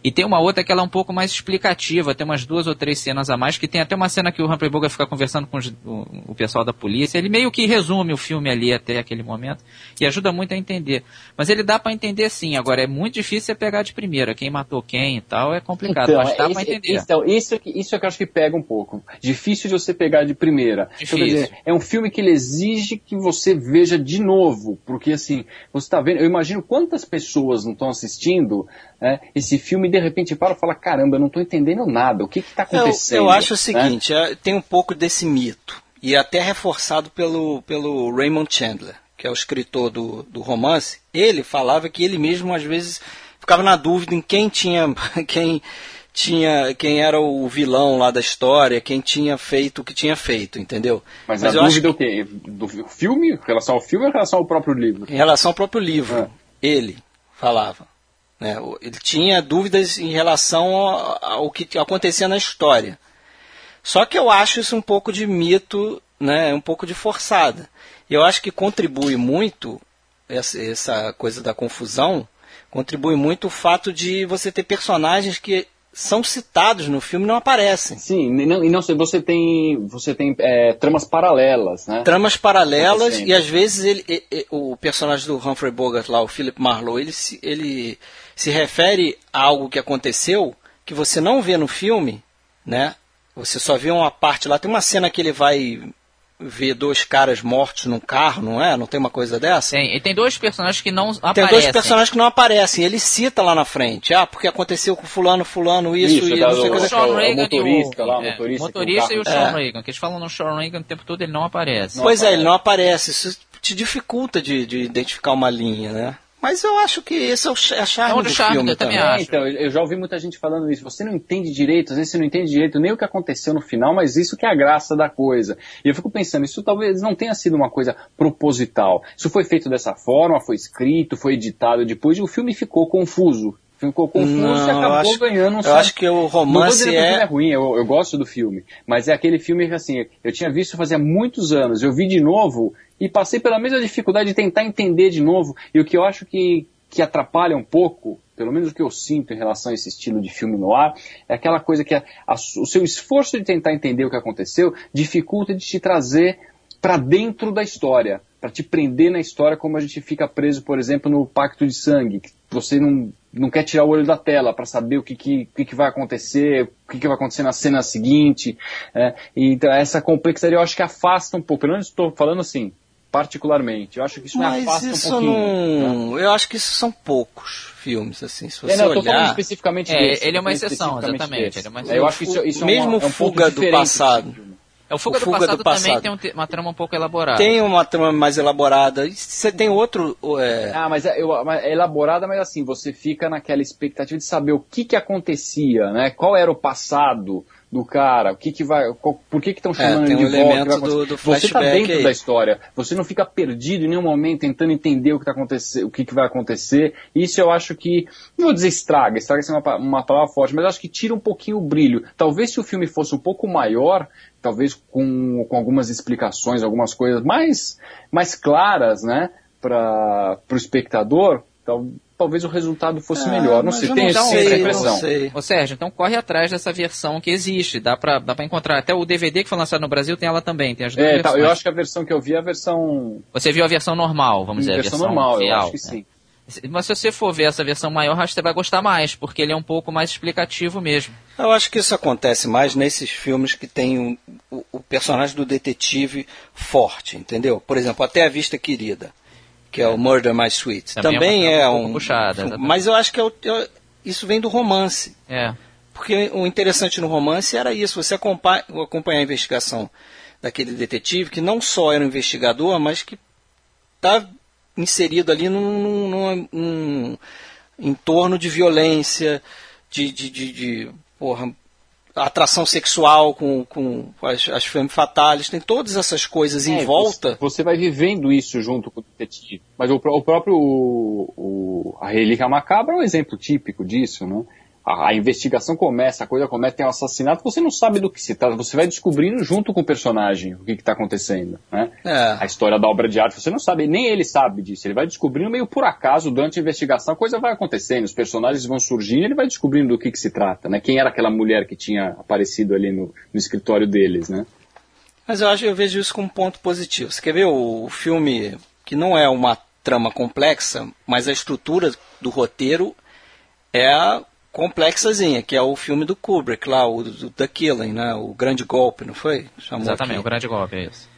E tem uma outra que ela é um pouco mais explicativa, tem umas duas ou três cenas a mais, que tem até uma cena que o Humphrey Bogart fica conversando com os, o, o, pessoal da polícia. Ele meio que resume o filme ali até aquele momento e ajuda muito a entender. Mas ele dá para entender sim. Agora é muito difícil você pegar de primeira quem matou quem e tal, é complicado, então, mas dá para entender. Então, isso, é isso é que eu acho que pega um pouco. Difícil de você pegar de primeira. Então, dizer, é um filme que ele exige que você veja de novo, porque assim, você está vendo, eu imagino quantas pessoas não estão assistindo né, esse filme de repente para e fala, caramba, eu não estou entendendo nada, o que está acontecendo? Eu, eu, acho o seguinte, né? tem um pouco desse mito, e até reforçado pelo, pelo Raymond Chandler, que é o escritor do, do romance, ele falava que ele mesmo às vezes ficava na dúvida em quem tinha, quem tinha, quem era o vilão lá da história, quem tinha feito o que tinha feito, entendeu? Mas, Mas a dúvida é o quê? Do filme? Em relação ao filme ou em relação ao próprio livro? Em relação ao próprio livro, é. ele falava. Né? Ele tinha dúvidas em relação ao que acontecia na história. Só que eu acho isso um pouco de mito, né? um pouco de forçada. Eu acho que contribui muito essa, coisa da confusão, contribui muito o fato de você ter personagens que são citados no filme e não aparecem. Sim, e não, e não você tem, você tem é, tramas paralelas, né? Tramas paralelas e às vezes ele, ele, o personagem do Humphrey Bogart lá, o Philip Marlowe, ele, ele se refere a algo que aconteceu que você não vê no filme, né? Você só vê uma parte lá. Tem uma cena que ele vai ver dois caras mortos num carro, não é? Não tem uma coisa dessa? Tem, e tem dois personagens que não aparecem. Tem dois personagens que não aparecem. Ele cita lá na frente. Ah, porque aconteceu com fulano, fulano, isso, isso, isso. não o Sean Reagan motorista, o, lá, é, motorista, motorista e o Sean é. Reagan, que eles falam no Sean Reagan o tempo todo, ele não aparece. Não pois aparece. é, ele não aparece. Isso te dificulta de, de identificar uma linha, né? Mas eu acho que esse é o é charme, é um do charme filme eu também. Acho. então, eu já ouvi muita gente falando isso. Você não entende direito, às vezes você não entende direito nem o que aconteceu no final, mas isso que é a graça da coisa. E eu fico pensando, isso talvez não tenha sido uma coisa proposital. Isso foi feito dessa forma, foi escrito, foi editado depois e o filme ficou confuso. Ficou confuso Não, e acabou acho- ganhando um Eu acho que o Não romance dizendo que o filme é é. ruim, eu, eu gosto do filme, mas é aquele filme que assim, eu tinha visto fazia muitos anos, eu vi de novo e passei pela mesma dificuldade de tentar entender de novo, e o que eu acho que, que atrapalha um pouco, pelo menos o que eu sinto em relação a esse estilo de filme no ar, é aquela coisa que a- a- o seu esforço de tentar entender o que aconteceu dificulta de te trazer para dentro da história, para te prender na história como a gente fica preso, por exemplo, no Pacto de Sangue, que você não, não quer tirar o olho da tela para saber o que, que, que, que vai acontecer, o que, que vai acontecer na cena seguinte. é, e então essa complexidade eu acho que afasta um pouco, pelo menos estou falando assim, particularmente, eu acho que isso me Mas afasta isso um pouquinho. né? não. Eu acho que isso são poucos filmes, assim. Se você É, não, eu tô falando olhar. especificamente É, desse. ele é uma exceção, exatamente, é uma É, exceção. Eu acho que isso, isso Mesmo é, uma, é um Fuga ponto do Passado. É, o Fuga, O do, Fuga passado do Passado. também tem um te- uma trama um pouco elaborada. Tem uma trama mais elaborada. Você tem outro. É, Ah, mas é, é elaborada, mas assim, você fica naquela expectativa de saber o que que acontecia, né? Qual era o passado do cara, o que que vai, qual- por que que estão chamando É, ele um de volta, do- do Você tá flashback dentro aí. da história, você não fica perdido em nenhum momento tentando entender o que tá acontecendo, o que que vai acontecer. Isso eu acho que, não vou dizer estraga, estraga é uma, uma palavra forte, mas acho que tira um pouquinho o brilho. Talvez se o filme fosse um pouco maior, talvez com, com algumas explicações, algumas coisas mais, mais claras, né, para o espectador, tal, talvez o resultado fosse Ah, melhor. Não sei, eu tem não essa sei, impressão. Ô Sérgio, então corre atrás dessa versão que existe. Dá pra, dá pra encontrar. Até o DVD que foi lançado no Brasil tem ela também. Tem as duas É, tá, eu acho que a versão que eu vi é a versão, Você viu a versão normal, vamos dizer, a versão versão normal, eu real. acho que né? sim. Mas se você for ver essa versão maior, acho que você vai gostar mais, porque ele é um pouco mais explicativo mesmo. Eu acho que isso acontece mais nesses filmes que tem um- o, o personagem do detetive forte, entendeu? Por exemplo, Até a Vista Querida, que é, o Murder My Sweet. Também Também, é uma é um puxada, exatamente. mas eu acho que é o- é- isso vem do romance. É. Porque o interessante no romance era isso, você acompanha, acompanhar a investigação daquele detetive que não só era um investigador, mas que está inserido ali num, num, num- num entorno de violência, de, de, de, de, porra, atração sexual com, com as, as femmes fatales, tem todas essas coisas em É, volta. Você, vai vivendo isso junto com o detetive. Mas o, o próprio o- a Relíquia Macabra é um exemplo típico disso, né? A, a investigação começa, a coisa começa, tem um assassinato, você não sabe do que se trata, você vai descobrindo junto com o personagem o que está acontecendo, né? É. A história da obra de arte, você não sabe, nem ele sabe disso, ele vai descobrindo meio por acaso, durante a investigação, a coisa vai acontecendo, os personagens vão surgindo, ele vai descobrindo do que, que se trata, né? Quem era aquela mulher que tinha aparecido ali no, no escritório deles, né? Mas eu acho eu vejo isso como um ponto positivo. Você quer ver o, o filme que não é uma trama complexa, mas a estrutura do roteiro é a complexazinha, que é o filme do Kubrick lá, o do The Killing, né? O Grande Golpe, não foi? Chamou Exatamente, aqui. o grande golpe é isso.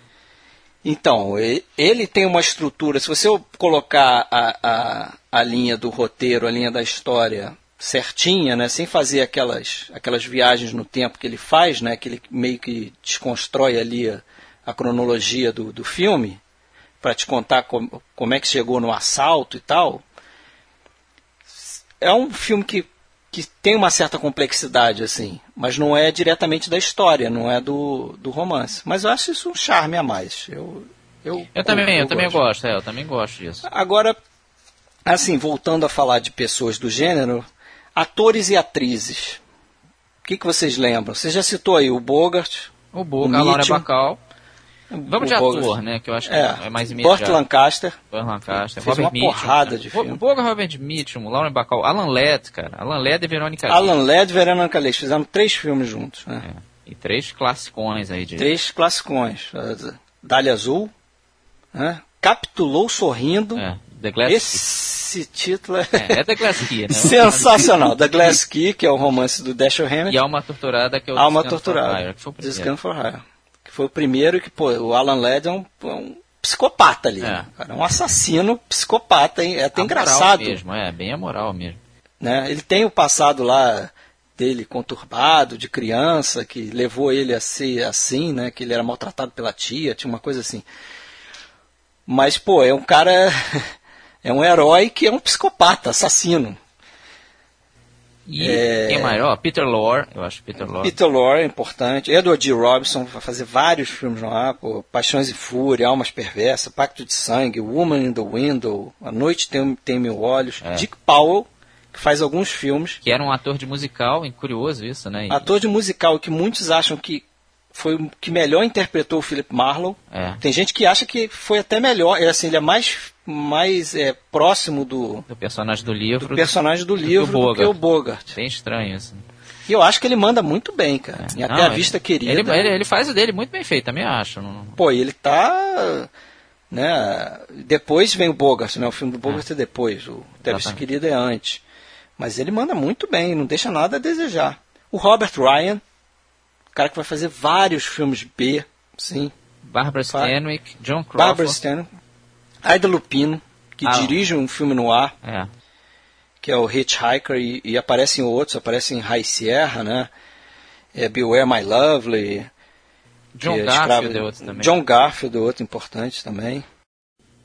Então, ele tem uma estrutura. Se você colocar a, a, a linha do roteiro, a linha da história certinha, né, sem fazer aquelas, aquelas viagens no tempo que ele faz, né, que ele meio que desconstrói ali a, a cronologia do, do filme, para te contar com, como é que chegou no assalto e tal. É um filme que, que tem uma certa complexidade, assim, mas não é diretamente da história, não é do, do romance. Mas eu acho isso um charme a mais. Eu, eu, Eu também, eu, também gosto. gosto, é, eu também gosto disso. Agora, assim, voltando a falar de pessoas do gênero, atores e atrizes. O que, que vocês lembram? Você já citou aí o Bogart. O Boca, O a Laura Mitchell. Vamos de ator, Bogart. né? Que eu acho que É, é, mais imediato. Burt Lancaster. Burt Lancaster, Fez Robert uma Mitchum, porrada cara. de filme. Boga, Robert Mitchum, Lauren Bacall, Alan Ladd, cara. Alan Ladd e Verônica Lee. Alan Ladd e Verena Calais fizeram três filmes juntos. Né? É, E três classicões aí de... Três classicões. Dália Azul. Né? Capitulou sorrindo. É, The Glass Esse título é. É, é The Glass Key, né? sensacional. The Glass Key, que é o romance do Dashiell Hammett. E Alma Torturada, que é o Alma Torturada. Hire, que foi o primeiro. For Hire. Que foi o primeiro que, pô, o Alan Ladd é um, é um psicopata ali. É. né, cara? É um assassino psicopata, hein? É até A moral engraçado. mesmo, é, bem a moral mesmo. Né? Ele tem o passado lá dele conturbado, de criança, que levou ele a ser assim, né? Que ele era maltratado pela tia, tinha uma coisa assim. Mas, pô, é um cara. É um herói que é um psicopata, assassino. E É. quem mais? Ó, Peter Lorre, eu acho Peter Lorre. Peter Lorre é importante. Edward G. Robinson vai fazer vários filmes lá, pô, Paixões e Fúria, Almas Perversas, Pacto de Sangue, Woman in the Window, A Noite Tem, Tem Mil Olhos. É. Dick Powell, que faz alguns filmes. Que era um ator de musical, e curioso isso, né? E... Ator de musical que muitos acham que foi o que melhor interpretou o Philip Marlowe. É. Tem gente que acha que foi até melhor, é assim, ele é mais, mais é, próximo do, do personagem do livro. Do personagem do, do livro que do que o Bogart. Bem estranho isso. E eu acho que ele manda muito bem, cara. É. Até a vista ele, querida. Ele, ele, ele, faz o dele muito bem feito, também acho. Pô, ele tá. Né, depois vem o Bogart, né? O filme do Bogart é, é depois. O Até a vista querida é antes. Mas ele manda muito bem, não deixa nada a desejar. O Robert Ryan, cara que vai fazer vários filmes B, sim. Barbara Stanwyck, John Crawford. Barbara Stanwyck. Aida Lupino, que ah, dirige um filme no ar. É. Que é o Hitchhiker, e, e aparecem outros, aparecem High Sierra, né? É Beware My Lovely. John é Garfield é outro também. John Garfield é outro importante também.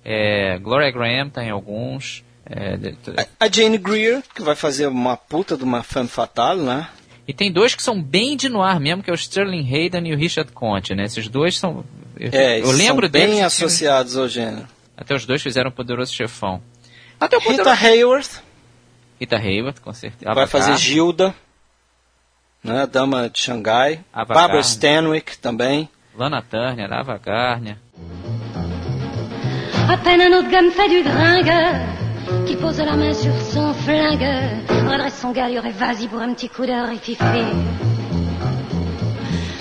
É, Gloria Graham tem alguns. É, de, de... A Jane Greer, que vai fazer uma puta de uma femme fatale, né? E tem dois que são bem de noir mesmo, que é o Sterling Hayden e o Richard Conte, né? Esses dois são. Eu, é, eu lembro são bem associados ao gênero. Até os dois fizeram o Poderoso Chefão. Até o Poderoso... Rita Hayworth. Rita Hayworth, com certeza. Vai fazer Gilda, né? Dama de Xangai. Ava Barbara Garner. Stanwyck também. Lana Turner, Ava Garner. À peine un autre gamme fait du gringue qui pose la main sur son flingue, redresse son galho et vas-y pour un petit coup d'heure et fifi.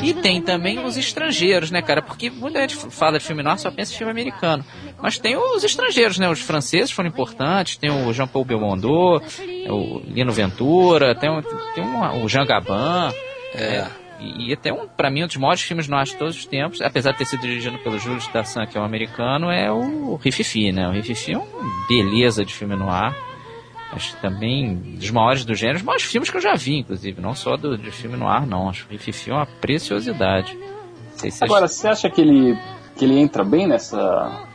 E tem também os estrangeiros, né, cara? Porque muita gente fala de filme nosso só pensa em filme americano. Mas tem os estrangeiros, né? Os franceses foram importantes, tem o Jean-Paul Belmondo, o Lino Ventura, tem, um, tem um, o Jean Gabin. É. é e, e, até um, para mim, um dos maiores filmes nós de todos os tempos, apesar de ter sido dirigido pelo Júlio Dassan, que é um americano, é o Rififi, né? O Rififi é uma beleza de filme no ar. Acho que também dos maiores do gênero, os maiores filmes que eu já vi, inclusive, não só do, de filme no ar, não. Acho que o Rififi é uma preciosidade. Se Agora, você acha que ele, que ele entra bem nessa.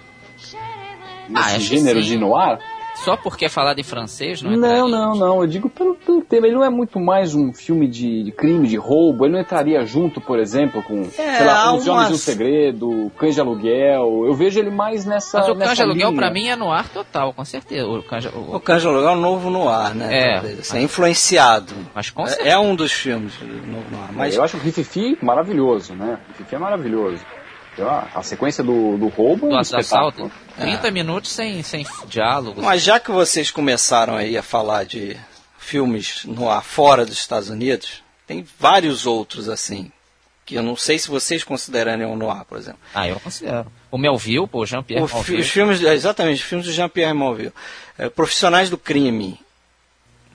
nesse ah, gênero de noir? Só porque é falado em francês, não é? Não, não, não. Eu digo pelo, pelo tema. Ele não é muito mais um filme de, de, crime, de roubo. Ele não entraria junto, por exemplo, com, é, sei lá, Os Homens do Segredo, Cães de Aluguel. Eu vejo ele mais nessa. Mas o Cães de Aluguel, pra mim, é no ar total, com certeza. O Cães, o... o Cães de Aluguel é um novo no ar, né? É. Assim, é influenciado. Mas com certeza. É, é um dos filmes novo no ar. Mas... Eu acho o Rififi maravilhoso, né? O Rififi é maravilhoso. A sequência do, do roubo do é um assalto. 30 é. minutos sem, sem diálogo. Mas já que vocês começaram aí a falar de filmes no ar fora dos Estados Unidos, tem vários outros assim. Que eu não sei se vocês considerariam no ar, por exemplo. Ah, eu considero. O Melville, pô, Jean-Pierre Melville. Os filmes, exatamente, os filmes do Jean-Pierre Melville. É, Profissionais do Crime.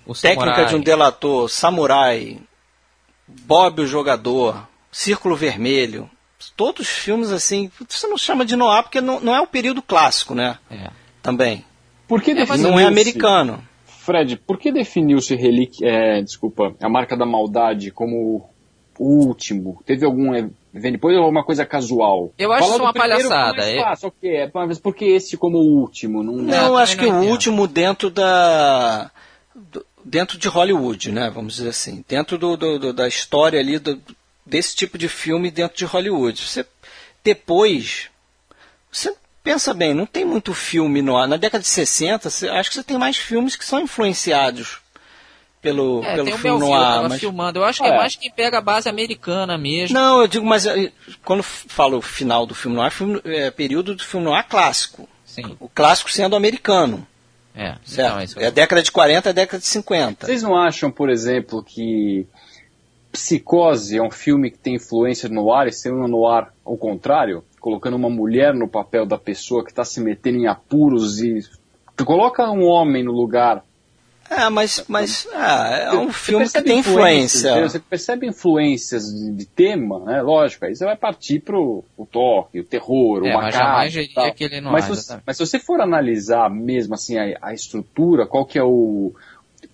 O Técnica samurai. de um delator. Samurai. Bob o Jogador. Círculo Vermelho todos os filmes assim, você não chama de noir porque não, não é o período clássico, né? É. Também. Por que é, não é americano. Fred, por que definiu-se Relic, é, desculpa, a marca da maldade como o último? Teve algum vem depois ou alguma coisa casual? Eu acho isso uma palhaçada. É fácil, ok, é, mas por que esse como o último? Não, não, acho que o último dentro da dentro de Hollywood, né? Vamos dizer assim, dentro do, do da história ali do, desse tipo de filme dentro de Hollywood. Você depois você pensa bem, não tem muito filme no na década de 60, você, acho que você tem mais filmes que são influenciados pelo, é, pelo tem filme no ar. Mas... filmando. Eu acho que é. é. mais quem pega a base americana mesmo. Não, eu digo, mas eh, quando falo final do filme no ar, é período do filme no ar clássico. Sim. O clássico sendo americano. É, certo? Então, é, é a década de 40, a década de 50. Vocês não acham, por exemplo, que Psicose é um filme que tem influência no ar e sendo no ar ao contrário, colocando uma mulher no papel da pessoa que está se metendo em apuros e tu coloca um homem no lugar. É, mas, mas é, é um filme que tem influência. Você percebe influências de, de, tema, né? Lógico, aí você vai partir pro o toque, o terror, é, o macabro. Mas jamais diria que ele não mas, se, mas se você for analisar mesmo assim a, a estrutura, qual que é o,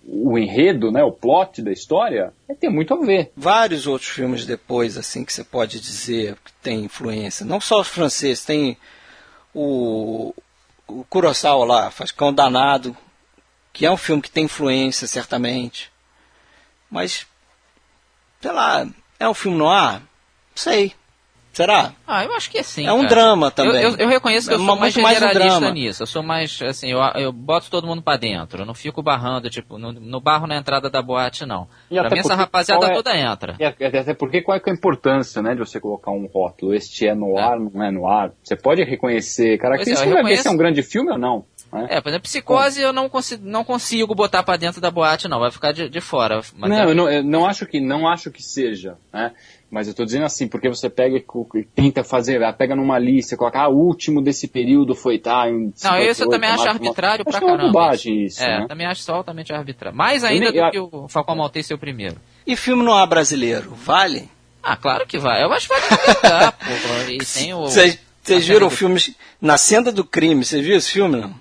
o enredo, né, o plot da história, é, tem muito a ver. Vários outros filmes depois, assim, que você pode dizer que tem influência. Não só os franceses, tem o, o Kurosawa lá, Faz Cão Danado, que é um filme que tem influência, certamente. Mas, sei lá, é um filme no ar? Sei. Será? Ah, eu acho que é sim. É um cara. drama também. Eu, eu, eu reconheço que É eu sou uma- mais muito mais um generalista drama. nisso. Eu sou mais, assim, eu, eu boto todo mundo pra dentro. Eu não fico barrando, tipo, no, no barro na entrada da boate, não. E pra mim, essa rapaziada é- toda entra. E até porque qual é é a importância, né, de você colocar um rótulo? Este é no ar, não é no ar. Você pode reconhecer características, é, eu vai ver se é um grande filme ou não. Né? É, por exemplo, psicose eu não consigo, não consigo botar pra dentro da boate, não. Vai ficar de, de fora. Mas não, é- eu não, eu não acho que não acho que seja, né? Mas eu tô dizendo assim, porque você pega e tenta fazer, ah, pega numa lista, coloca, ah, o último desse período foi tá em Não, isso eu 58, também acho arbitrário acho pra que é uma caramba. bobagem isso, é, né? também acho isso altamente arbitrário. Mais ainda nem- do que o Falcão Maltese ser o primeiro. E filme no ar brasileiro, vale? Ah, claro que vai. Eu acho que vai lugar, pô. E tem o... Vocês viram filmes Na Senda do Crime? Vocês viram esse filme, não?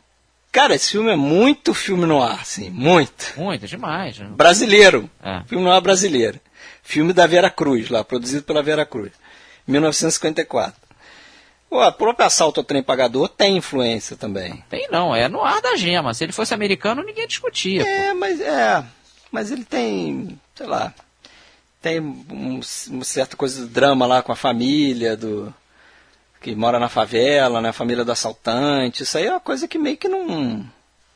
Cara, esse filme é muito filme no ar, assim, muito. Muito, demais. né? Brasileiro. É. Filme no ar brasileiro. Filme da Vera Cruz, lá, produzido pela Vera Cruz. 1954. Pô, a própria Assalto ao Trem Pagador tem influência também. Tem não, é no ar da gema. Se ele fosse americano, ninguém discutia. pô. É, mas é. Mas ele tem, sei lá, tem um, uma certa coisa de drama lá com a família, do que mora na favela, né, a família do assaltante. Isso aí é uma coisa que meio que não,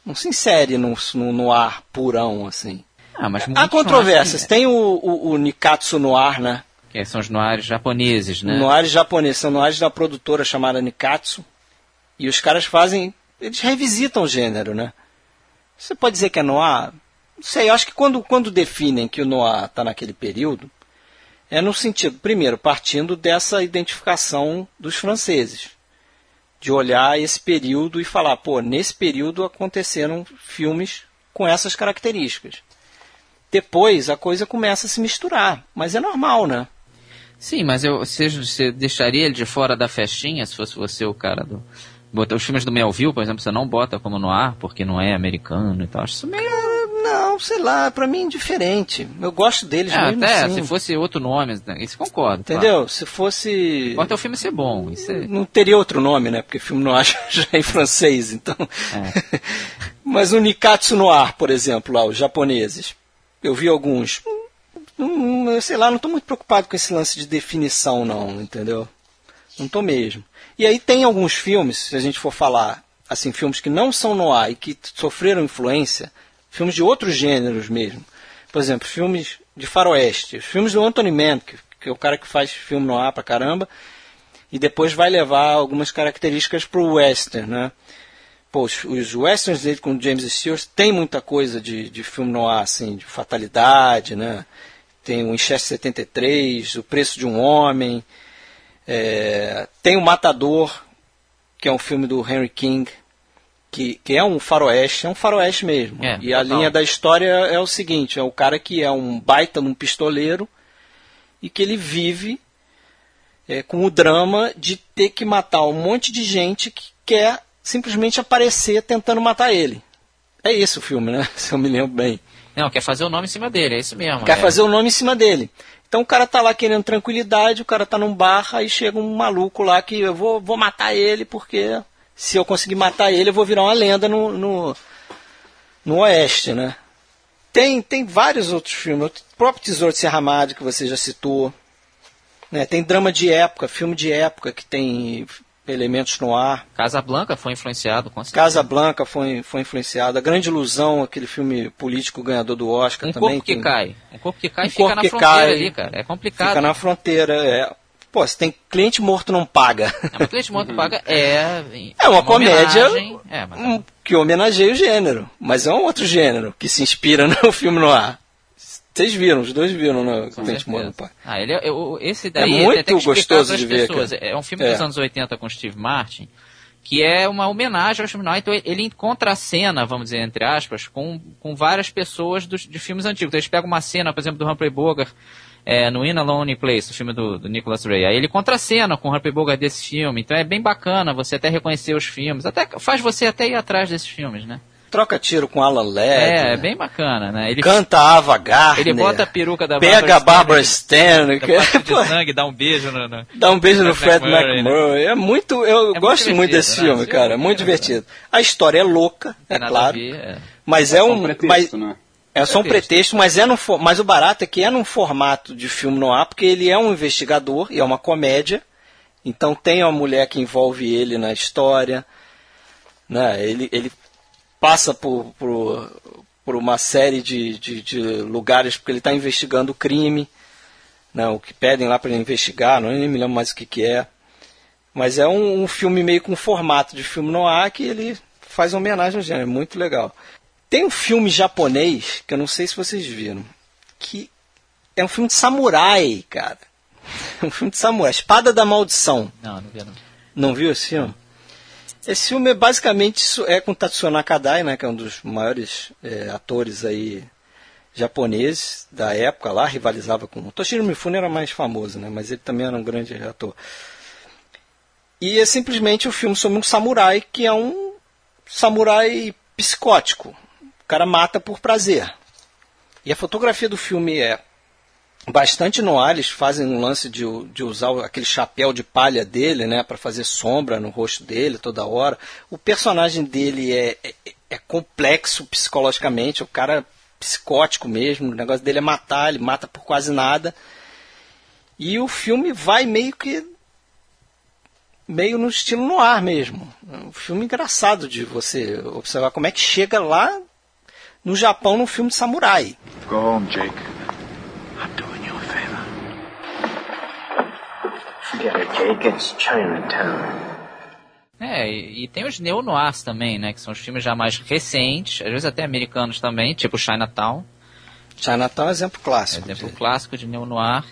não se insere no, no, no ar purão, assim. Ah, mas Há controvérsias. não, Tem o, o, o Nikatsu Noir, né? Que são os noirs japoneses, né? Noirs japoneses. São noirs da produtora chamada Nikatsu. E os caras fazem. Eles revisitam o gênero, né? Você pode dizer que é noir? Não sei, eu acho que quando, quando definem que o noir está naquele período, é no sentido, primeiro, partindo dessa identificação dos franceses. De olhar esse período e falar, pô, nesse período aconteceram filmes com essas características. Depois a coisa começa a se misturar, mas é normal, né? Sim, mas eu, você, você deixaria ele de fora da festinha se fosse você o cara do. Os filmes do Melville, por exemplo, você não bota como no ar porque não é americano e tal. Acho isso meio. Não, sei lá, pra mim é indiferente. Eu gosto deles É, mesmo até assim. se fosse outro nome, né, isso concordo. Entendeu? Se fosse. Importa o filme ser bom. É... Não teria outro nome, né? Porque filme noir já é em francês, então. É. Mas o Nikatsu Noir, por exemplo, lá, os japoneses. Eu vi alguns. Eu sei lá, não estou muito preocupado com esse lance de definição, não, entendeu? Não estou mesmo. E aí tem alguns filmes, se a gente for falar, assim, filmes que não são noir e que sofreram influência, filmes de outros gêneros mesmo. Por exemplo, filmes de faroeste, os filmes do Anthony Mann, que, que é o cara que faz filme noir pra caramba, e depois vai levar algumas características pro western, né? Pô, os, os westerns dele com James Stewart tem muita coisa de, de filme noir, assim, de fatalidade, né? Tem o Winchester 73, O Preço de um Homem, é, tem o Matador, que é um filme do Henry King, que, que é um faroeste, é um faroeste mesmo. É, e a total. linha da história é o seguinte, é o cara que é um baita num pistoleiro e que ele vive é, com o drama de ter que matar um monte de gente que quer simplesmente aparecer tentando matar ele. É esse o filme, né? Se eu me lembro bem. Não, quer fazer o nome em cima dele, é isso mesmo. Quer é. fazer o nome em cima dele. Então o cara tá lá querendo tranquilidade, o cara tá num bar, aí chega um maluco lá que eu vou, vou matar ele porque se eu conseguir matar ele eu vou virar uma lenda no, no, no oeste, né? Tem, tem vários outros filmes, o próprio Tesouro de Serra Madre que você já citou. Né? Tem drama de época, filme de época que tem elementos no ar. Casa Blanca foi influenciado com certeza. Casa Blanca foi, foi influenciado. A Grande Ilusão, aquele filme político ganhador do Oscar Um também. corpo que cai. Um corpo que cai Um fica corpo na que fronteira cai, ali, cara. É complicado. Fica na fronteira. É. Pô, se tem cliente morto não paga. É, mas Cliente Morto Paga é... É uma comédia homenagem. É, mas... um, que homenageia o gênero. Mas é um outro gênero que se inspira no filme no ar. Vocês viram, os dois viram no Com Cliente certeza. Morto não paga. Ah, ele é, eu- esse daí É muito gostoso de ver, pessoas. cara. É um filme É. dos anos 80 com Steve Martin, que é uma homenagem ao filme noir. Então ele encontra a cena, vamos dizer, entre aspas, com, com várias pessoas dos, de filmes antigos. Então eles pegam uma cena, por exemplo, do Humphrey Bogart é, no In a Lonely Place, o filme do, do Nicholas Ray. Aí ele contracena com o Humphrey Bogart desse filme. Então é bem bacana você até reconhecer os filmes. Até faz você até ir atrás desses filmes, né? Troca tiro com Alan Ladd. É, é bem bacana, né? Ele, Canta Ava Gardner. ele bota a peruca da Pega a Barbara pasta de sangue, dá um beijo no... no... Dá um beijo no Fred Fred McMurray, McMurray. É muito. Eu muito gosto muito divertido, desse né? filme, cara. é muito muito divertido. A história é louca, é a claro. ver, é. Mas é Só um. pretexto, mas, né? É só um Pretexto. mas, é num, fo- mas o barato é que é num formato de filme no ar, porque ele é um investigador e é uma comédia. Então tem uma mulher que envolve ele na história, né? Ele, ele passa por, por, por uma série de, de, de lugares porque ele está investigando o crime, né? O que pedem lá para ele investigar, não nem me lembro mais o que, que é. Mas é um, um filme meio com formato de filme no ar que ele faz homenagem ao gênero, é muito legal. Tem um filme japonês, que eu não sei se vocês viram, que é um filme de samurai, cara. um filme de samurai, Espada da Maldição. Não, não vi não. Não viu esse filme? Esse filme é basicamente é com Tatsuya Nakadai, né, que é um dos maiores é, atores aí japoneses da época lá, rivalizava com Toshiro Mifune era mais famoso, né, mas ele também era um grande ator. E é simplesmente o um filme sobre um samurai que é um samurai psicótico. O cara mata por prazer. E a fotografia do filme é bastante no eles fazem um lance de, de usar aquele chapéu de palha dele, né, para fazer sombra no rosto dele toda hora. O personagem dele é, é, é, complexo psicologicamente, o cara é psicótico mesmo, o negócio dele é matar, ele mata por quase nada. E o filme vai meio que meio no estilo no ar mesmo. É um filme engraçado de você observar como é que chega lá no Japão num filme de samurai. Go home, Jake. I'm doing you a favor. Forget it, Jake. It's Chinatown. É, e, e, tem os neo-noirs também, né? Que são os filmes já mais recentes, às vezes até americanos também, tipo Chinatown. Chinatown é exemplo clássico. É exemplo de... clássico de neo-noir.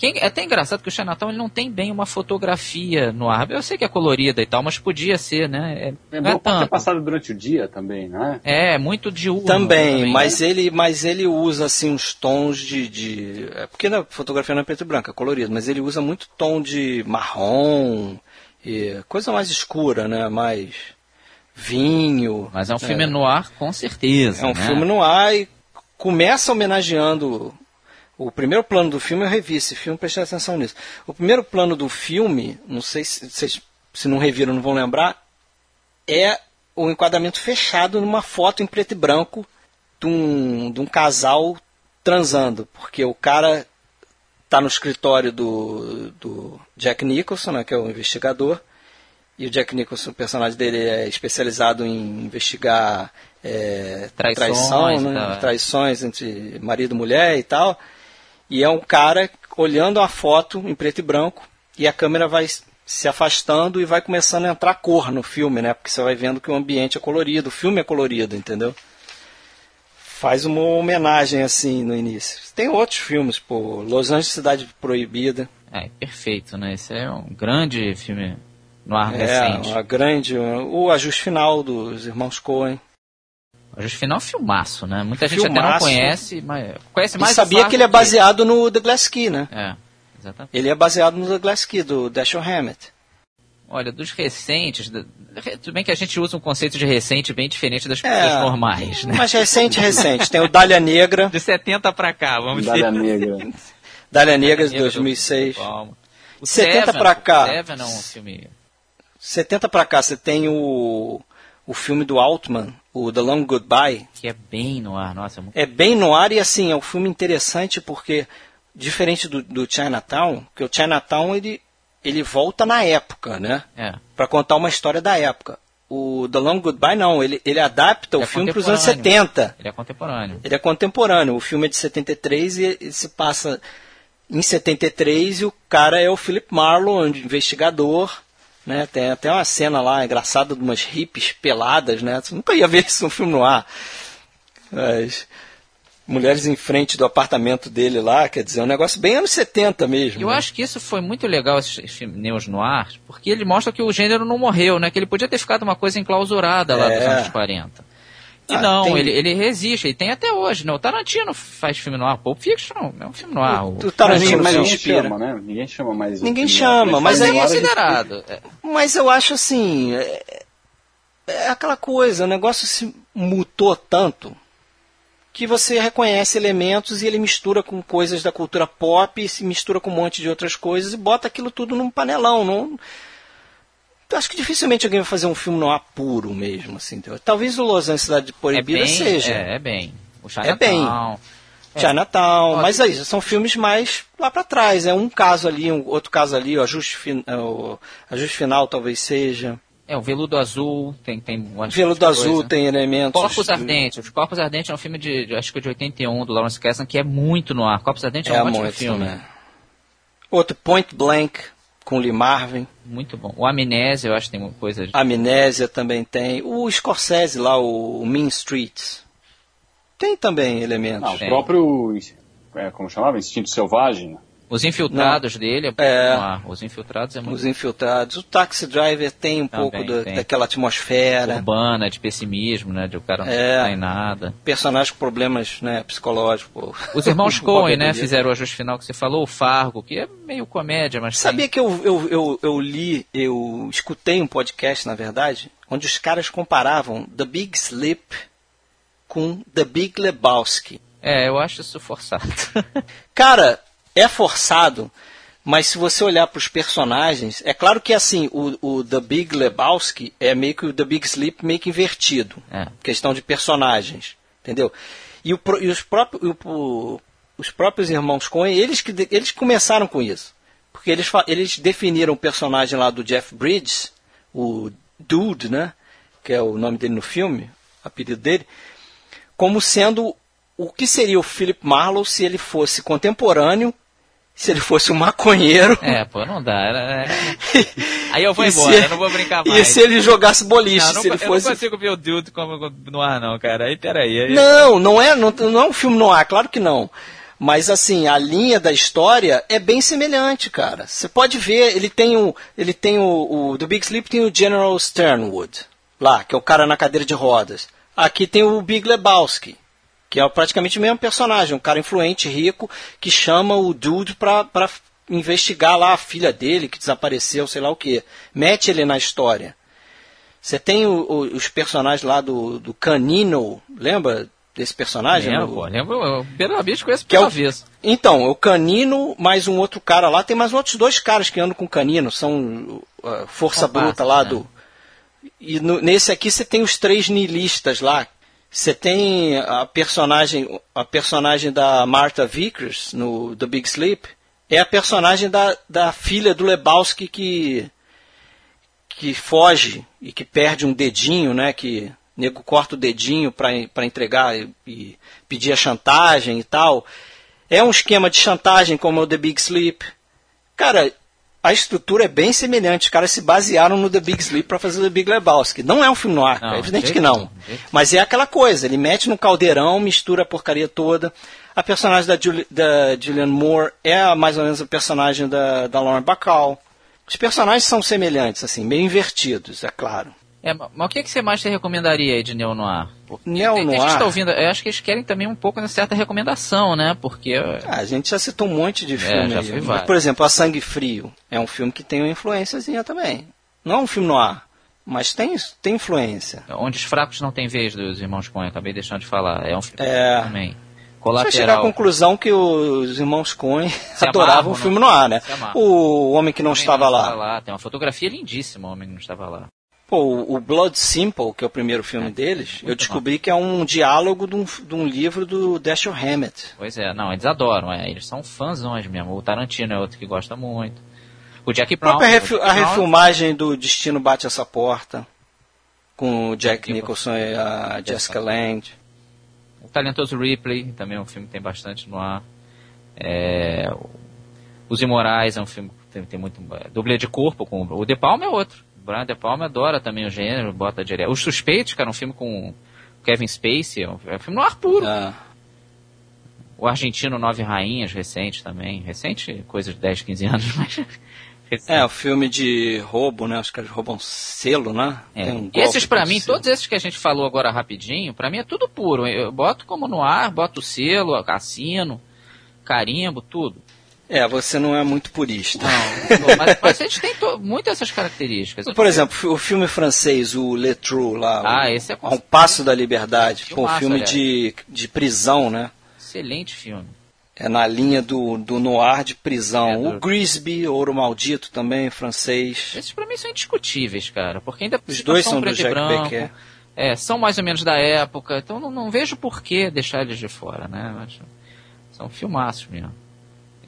Que é até engraçado que o Chinatown ele não tem bem uma fotografia no ar. Eu sei que é colorida e tal, mas podia ser, né? É, é bom é ter passado durante o dia também, né? É, muito diurno. Também, também mas, né? ele, mas ele usa assim uns tons de. de é porque na fotografia não é preto e branco, é colorido, mas ele usa muito tom de marrom, e coisa mais escura, né? Mais vinho. Mas é um filme é. no ar, com certeza. É um né? filme no ar e começa homenageando o primeiro plano do filme, eu revi esse filme, prestei atenção nisso. O primeiro plano do filme, não sei se vocês se não reviram, não vão lembrar, é o enquadramento fechado numa foto em preto e branco de um, de um casal transando. Porque o cara está no escritório do, do Jack Nicholson, né, que é o investigador, e o Jack Nicholson, o personagem dele é especializado em investigar é, traições, traição, né, traições entre marido e mulher e tal. E é um cara olhando a foto em preto e branco e a câmera vai se afastando e vai começando a entrar cor no filme, né? Porque você vai vendo que o ambiente é colorido, o filme é colorido, entendeu? Faz uma homenagem assim no início. Tem outros filmes, pô, Los Angeles Cidade Proibida. É, perfeito, né? Esse é um grande filme no ar é, recente. Uma grande, o ajuste final dos irmãos Coen. O Ajuste Final é um filmaço, né? Muita gente filmaço. até não conhece, mas conhece mais. E sabia que ele é baseado no The Glass Key, né? É, exatamente. Ele é baseado no The Glass Key, do Dashiell Hammett. Olha, dos recentes, tudo bem que a gente usa um conceito de recente bem diferente das é, pessoas normais, né? Mas recente, recente. Tem o Dália Negra. De 70 pra cá, vamos Dália dizer. Negra. Dália Negra de 2006. O 70 Seven, pra cá. Seven não, um filme... 70 pra cá, você tem o o filme do Altman, o The Long Goodbye. Que é bem no ar, nossa. É, é bem no ar e assim, é um filme interessante porque, diferente do, do Chinatown, que o Chinatown ele, ele volta na época, né? É. Para contar uma história da época. O The Long Goodbye não, ele, ele adapta ele o é filme para os anos 70. Ele é contemporâneo. Ele é contemporâneo. O filme é de 73 e, e se passa em 73 e o cara é o Philip Marlowe, investigador né? Tem até uma cena lá engraçada de umas hippies peladas, né? Você nunca ia ver isso no filme no ar. Mulheres em frente do apartamento dele lá, quer dizer, é um negócio bem anos 70 mesmo. Eu né? acho que isso foi muito legal, esses filmes no ar, porque ele mostra que o gênero não morreu, né? Que ele podia ter ficado uma coisa enclausurada lá é. dos anos 40. E ah, não, tem... ele, ele resiste, ele tem até hoje, né? O Tarantino faz filme no ar, Pulp Fiction é um filme no ar. O, o Tarantino mas ninguém chama, né? Ninguém chama mais. Ninguém chama, mas aí é considerado. É. Mas eu acho assim, é, é aquela coisa, o negócio se mutou tanto que você reconhece elementos e ele mistura com coisas da cultura pop, se mistura com um monte de outras coisas e bota aquilo tudo num panelão, não acho que dificilmente alguém vai fazer um filme no apuro mesmo, assim. Talvez o Los Angeles Cidade Proibida é bem, seja. É, é bem. O é bem. Chinatown, mas aí são filmes mais lá pra trás, é um caso ali, um outro caso ali, o ajuste, fin- é, o ajuste final talvez seja. É, o Veludo Azul tem... tem Veludo. Azul tem elementos. Corpos Ardentes. Os Corpos Ardentes é um filme de, acho que de 81, do Lawrence Kasdan, que é muito no ar. Corpos Ardentes é, É um ótimo filme. também. Outro, Point Blank, com Lee Marvin. Muito bom. O Amnésia, eu acho que tem uma coisa... De... Amnésia também tem. O Scorsese lá, o Mean Streets. Tem também elementos. Não, o próprio. é, como chamava? Instinto Selvagem. Os Infiltrados dele é, É. Os Infiltrados é muito Os infiltrados. O Taxi Driver tem um Também pouco da- tem. daquela atmosfera. urbana, de pessimismo, né? De o cara não É. em nada. Personagem com problemas né, psicológicos. Os irmãos Coen, né? Fizeram o ajuste final que você falou, o Fargo, que é meio comédia, mas Sabia que eu, eu, eu, eu li, eu escutei um podcast, na verdade, onde os caras comparavam The Big Sleep com The Big Lebowski. tem... É, eu acho isso forçado. Cara, é forçado, mas se você olhar para os personagens, é claro que assim, o, o The Big Lebowski é meio que o The Big Sleep meio que invertido. É. Questão de personagens, entendeu? E, o, e os, próprios, o- os próprios irmãos Coen, eles que eles começaram com isso. Porque eles, eles definiram o personagem lá do Jeff Bridges, o Dude, né? Que é o nome dele no filme, apelido dele, como sendo o que seria o Philip Marlowe se ele fosse contemporâneo, se ele fosse um maconheiro. É, pô, não dá. era-. Aí eu vou E embora, se- eu não vou brincar E mais. se ele jogasse boliche, Não, não, se ele eu fosse. não consigo ver o Dude como no ar, não, cara. Aí, peraí. Aí... Não, não é, não, não é um filme no ar, claro que não. Mas assim, a linha da história é bem semelhante, cara. Você pode ver, ele tem o. Ele tem o, o. Do Big Sleep tem o General Sternwood, lá, que é o cara na cadeira de rodas. Aqui tem o Big Lebowski, que é praticamente o mesmo personagem, um cara influente, rico, que chama o Dude pra, pra investigar lá a filha dele, que desapareceu, sei lá o que. Mete ele na história. Você tem o- o- os personagens lá do, do Canino, lembra desse personagem? Lembro, pô, lembro. Eu, pelo avesso, conheço Que é o- avesso. Então, o Canino, mais um outro cara lá, tem mais outros dois caras que andam com Canino, são uh, força bruta lá né? do. E no- nesse aqui você tem os três nihilistas lá. Você tem a personagem, a personagem da Martha Vickers no The Big Sleep, é a personagem da, da filha do Lebowski que que foge e que perde um dedinho, né? Que o nego corta o dedinho para entregar e, e pedir a chantagem e tal. É um esquema de chantagem como o The Big Sleep. Cara, a estrutura é bem semelhante. Os caras se basearam no The Big Sleep para fazer The Big Lebowski. Não é um filme no ar, Não, é evidente de que não. Mas é aquela coisa, ele mete no caldeirão, mistura a porcaria toda. A personagem da, Juli- da Julianne Moore é mais ou menos a personagem da, da Lauren Bacall. Os personagens são semelhantes, assim, meio invertidos, é claro. É, mas o que, que você mais te recomendaria aí de Neo Noir? Neo tem- tem Noir? gente tá ouvindo, eu acho que eles querem também um pouco uma certa recomendação, né? Porque. Ah, a gente já citou um monte de filme. já aí. foi Mas, por exemplo, A Sangue Frio é um filme que tem uma influênciazinha também. Não é um filme no ar, mas tem, tem influência. Onde os fracos não têm vez dos irmãos Coen, acabei deixando de falar. É um filme É. também. Você vai chegar à Colateral. conclusão que os irmãos Coen adoravam o filme no ar, né? O Homem que Não Estava não lá. Tem uma fotografia lindíssima, o homem que não estava lá. Pô, o Blood Simple, que é o primeiro filme deles, eu descobri que é um diálogo de um, de um livro do Dashiell Hammett. Pois é, não, eles adoram, é, eles são fãzões mesmo. O Tarantino é outro que gosta muito. O Jack A Brown. refi- a Brown- refilmagem do Destino Bate Essa Porta, com o Jack Nicholson e a Jessica Lange. O Talentoso Ripley, também é um filme que tem bastante no ar. É, Os Imorais é um filme que tem, tem muito. é, Dublê de corpo com. O De Palma é outro. Brian De Palma adora também o gênero, bota direto. Os Suspeitos, cara, um filme com Kevin Spacey, é um, é filme no ar puro. Ah, O Argentino Nove Rainhas, recente também. Recente, coisa de 10, 15 anos, mas. recente. é, o filme de roubo, né? Os caras roubam selo, né? É. Um esses pra com mim, selo. todos esses que a gente falou agora rapidinho, pra mim é tudo puro. Eu boto como no ar, boto o selo, assino, carimbo, tudo. É, você não é muito purista. Não, mas, mas a gente tem muitas essas características. Por exemplo, o filme francês, o Le Trou, lá, Ah, o, esse é A um Passo da Liberdade, pô, um Filmaço, filme aliás. de, de prisão, né? Excelente filme. É na linha do, do noir de prisão. É, do- O Grisby, Ouro Maldito também, francês. Esses pra mim são indiscutíveis, cara, porque ainda Os dois são do Jack. Becker. É, são mais ou menos da época, então não, não vejo por que deixar eles de fora, né? Acho- São filmaços mesmo.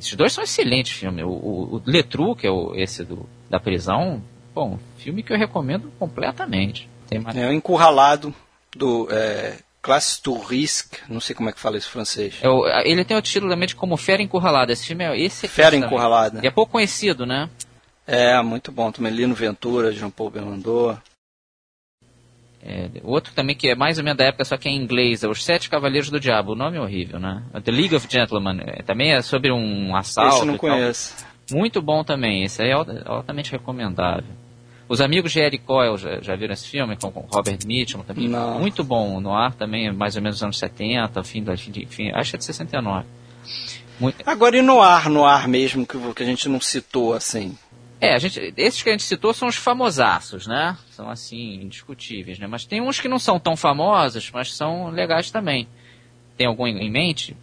Esses dois são excelentes filmes. O, o, o Letru, que é o, esse do, da prisão, bom, filme que eu recomendo completamente. Tem mais... É o Encurralado do é, Classe Touriste, não sei como é que fala isso em francês. É o, ele tem o título também de como Fera Encurralada. Esse filme é esse Fera Encurralada. E é pouco conhecido, né? É, muito bom. Também Lino Ventura, Jean Paul Belmondo. É, outro também que é mais ou menos da época, só que é em inglês, é Os Sete Cavaleiros do Diabo. O nome é horrível, né? The League of Gentlemen. É, também é sobre um assalto. Esse eu não conheço. Muito bom também. Esse aí é altamente recomendável. Os Amigos de Eric Coyle, já, já viram esse filme com, com Robert Mitchum também? Não. Muito bom. No ar também, mais ou menos nos anos 70, fim da, fim, acho que é de 69. Muito... Agora e no ar, no ar mesmo, que, que a gente não citou assim? É, a gente, esses que a gente citou são os famosaços, né? São assim, indiscutíveis, né? Mas tem uns que não são tão famosos, mas são legais também. Tem algum em mente?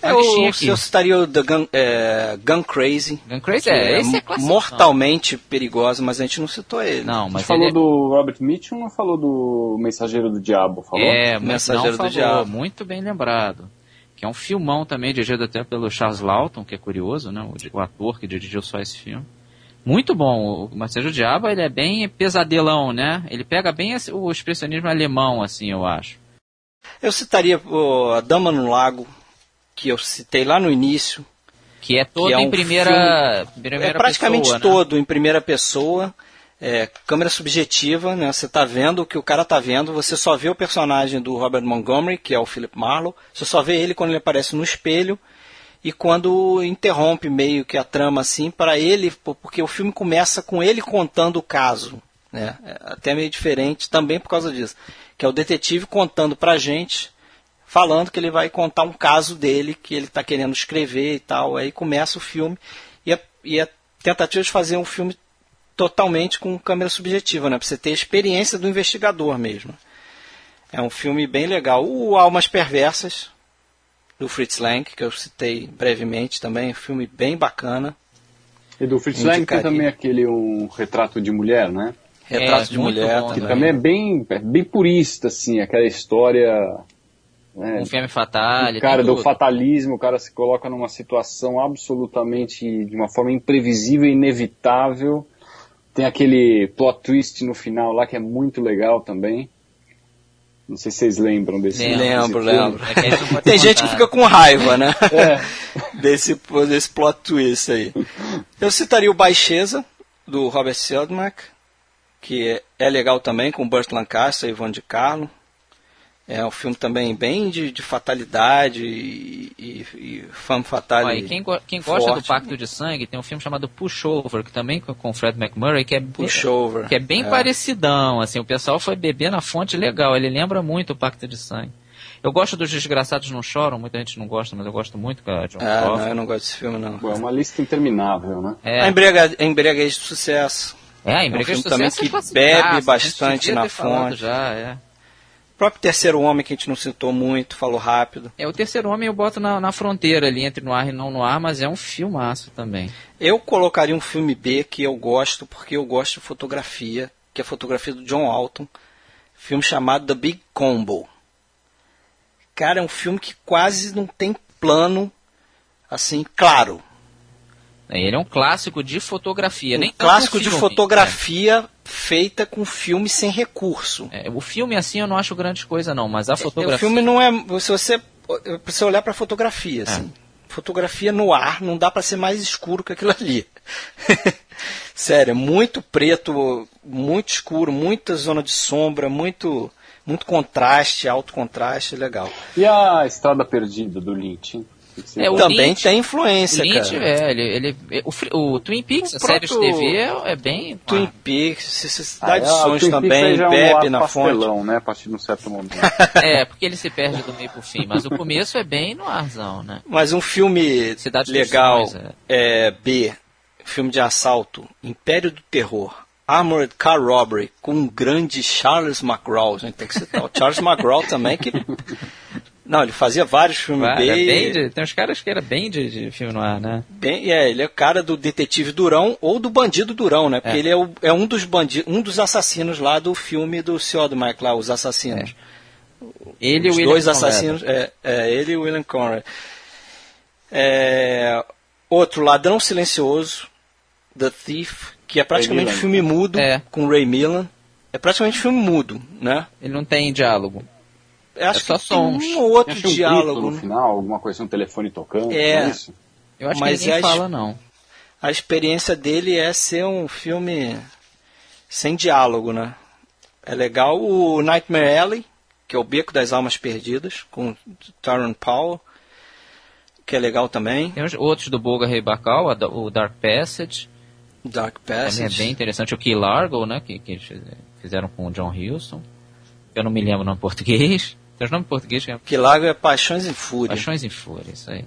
É, eu, eu citaria o The Gun, é, Gun Crazy. Gun Crazy, é, esse é clássico. Mortalmente perigoso, mas a gente não citou ele. Não, mas falou é... do Robert Mitchum ou falou do Mensageiro do Diabo? Falou? É, Mensageiro do falou, Diabo. Muito bem lembrado. Que é um filmão também, dirigido até pelo Charles Lawton, que é curioso, né? O, o ator que dirigiu só esse filme. Muito bom. O Marcelo Diabo, ele é bem pesadelão, né? Ele pega bem o expressionismo alemão, assim, eu acho. Eu citaria A Dama no Lago, que eu citei lá no início. Que é todo que é um em primeira, filme, primeira É praticamente pessoa, todo né? em primeira pessoa. É, câmera subjetiva, né? Você está vendo o que o cara está vendo, você só vê o personagem do Robert Montgomery, que é o Philip Marlowe, você só vê ele quando ele aparece no espelho e quando interrompe meio que a trama assim para ele, porque o filme começa com ele contando o caso, né? É até meio diferente também por causa disso, que é o detetive contando pra gente, falando que ele vai contar um caso dele que ele está querendo escrever e tal, aí começa o filme e a, e a tentativa de fazer um filme totalmente com câmera subjetiva, né? Para você ter a experiência do investigador mesmo. É um filme bem legal. O Almas Perversas, do Fritz Lang, que eu citei brevemente também, um filme bem bacana. E do Fritz Lang tem também aquele um retrato de mulher, né? Retrato É, de mulher bom Que também. também é bem, é bem purista, assim, aquela história. né, Um filme fatal. o cara do fatalismo, o cara se coloca numa situação absolutamente de uma forma imprevisível e inevitável. Tem aquele plot twist no final lá que é muito legal também. Não sei se vocês lembram desse Lembro, desse lembro. É Tem gente que fica com raiva, né? É. desse, desse plot twist aí. Eu citaria o Baixeza, do Robert Seldmark, que é, é legal também, com Burt Lancaster e Ivan de Carlo. É um filme também bem de, de fatalidade e, e, e. Ó, e quem, go- quem gosta do Pacto de Sangue, tem um filme chamado Pushover, que também com o Fred McMurray, que é, bem- Pushover. que é bem É. parecidão, assim, o pessoal foi beber na fonte legal, ele lembra muito o Pacto de Sangue. Eu gosto dos Desgraçados Não Choram, muita gente não gosta, mas eu gosto muito com a John Ah, não, eu não gosto desse filme, não. Bom, é uma lista interminável, né? É, A embriaga- a Embriaguez de Sucesso. é, a um Embriaguez filme de também Sucesso que é classicaço, bebe bastante na fonte. Já, é. O próprio Terceiro Homem, que a gente não citou muito, falou rápido. É, o Terceiro Homem eu boto na, na fronteira ali, entre no ar e não no ar, mas é um filmaço também. Eu colocaria um filme B que eu gosto, porque eu gosto de fotografia, que é a fotografia do John Alton. Filme chamado The Big Combo. Cara, é um filme que quase não tem plano, assim, claro. Ele é um clássico de fotografia, nem Um tanto clássico de filme, fotografia feita com filme sem recurso. É, o filme assim eu não acho grande coisa não, mas a O fotografia... filme não é. Se você, você olhar para fotografia, assim, fotografia no ar, não dá para ser mais escuro que aquilo ali. Sério, é muito preto, muito escuro, muita zona de sombra, muito, muito contraste, alto contraste, legal. E a Estrada Perdida do Lynch? É, o Também Lynch- tem influência, Lynch, cara. é, ele, ele, o, fri- o Twin Peaks, O a série de TV, é, é bem... Twin Peaks, Cidade Ah, de é, Sonhos o também, é um bebe na fonte. pastelão, né? A partir de um certo momento. É, porque ele se perde do meio pro fim, mas o começo é bem no arzão, né? Mas um filme Cidade legal, Sonhos, é. B, filme de assalto, Império do Terror, Armored Car Robbery, com um grande Charles McGraw. A gente tem que citar o Charles McGraw também, que... Não, ele fazia vários filmes é bem de- tem uns caras que era bem de, de filme no ar, né? bem- é, ele é o cara do detetive Durão ou do bandido Durão, né? Porque É. ele é, o- é um dos bandidos, um dos assassinos lá do filme do Siodmak lá, os assassinos. Ele e o Os William dois Conrad. assassinos, é, é, ele e o William Conrad. É, outro, Ladrão Silencioso, The Thief, que é praticamente filme mudo, É. com Ray Millan. É praticamente filme mudo, né? Ele não tem diálogo. Eu acho É só que tem sons. um ou outro Acho um grito diálogo. no né? final, alguma coisa, um telefone tocando. É. não isso? Eu acho Mas que ninguém as- fala, não. A experiência dele é ser um filme sem diálogo, né? É legal o Nightmare Alley, que é o Beco das Almas Perdidas, com Taron Paul, que é legal também. Tem os outros do Boga Rei da- o Dark Passage, Dark também é Passage. bem interessante. O Key Largo, né, que, que eles fizeram com o John Huston. Eu não me lembro o nome em português. Tem os nomes em português que é Que Lago é Paixões em Fúria. Paixões em Fúria, isso aí.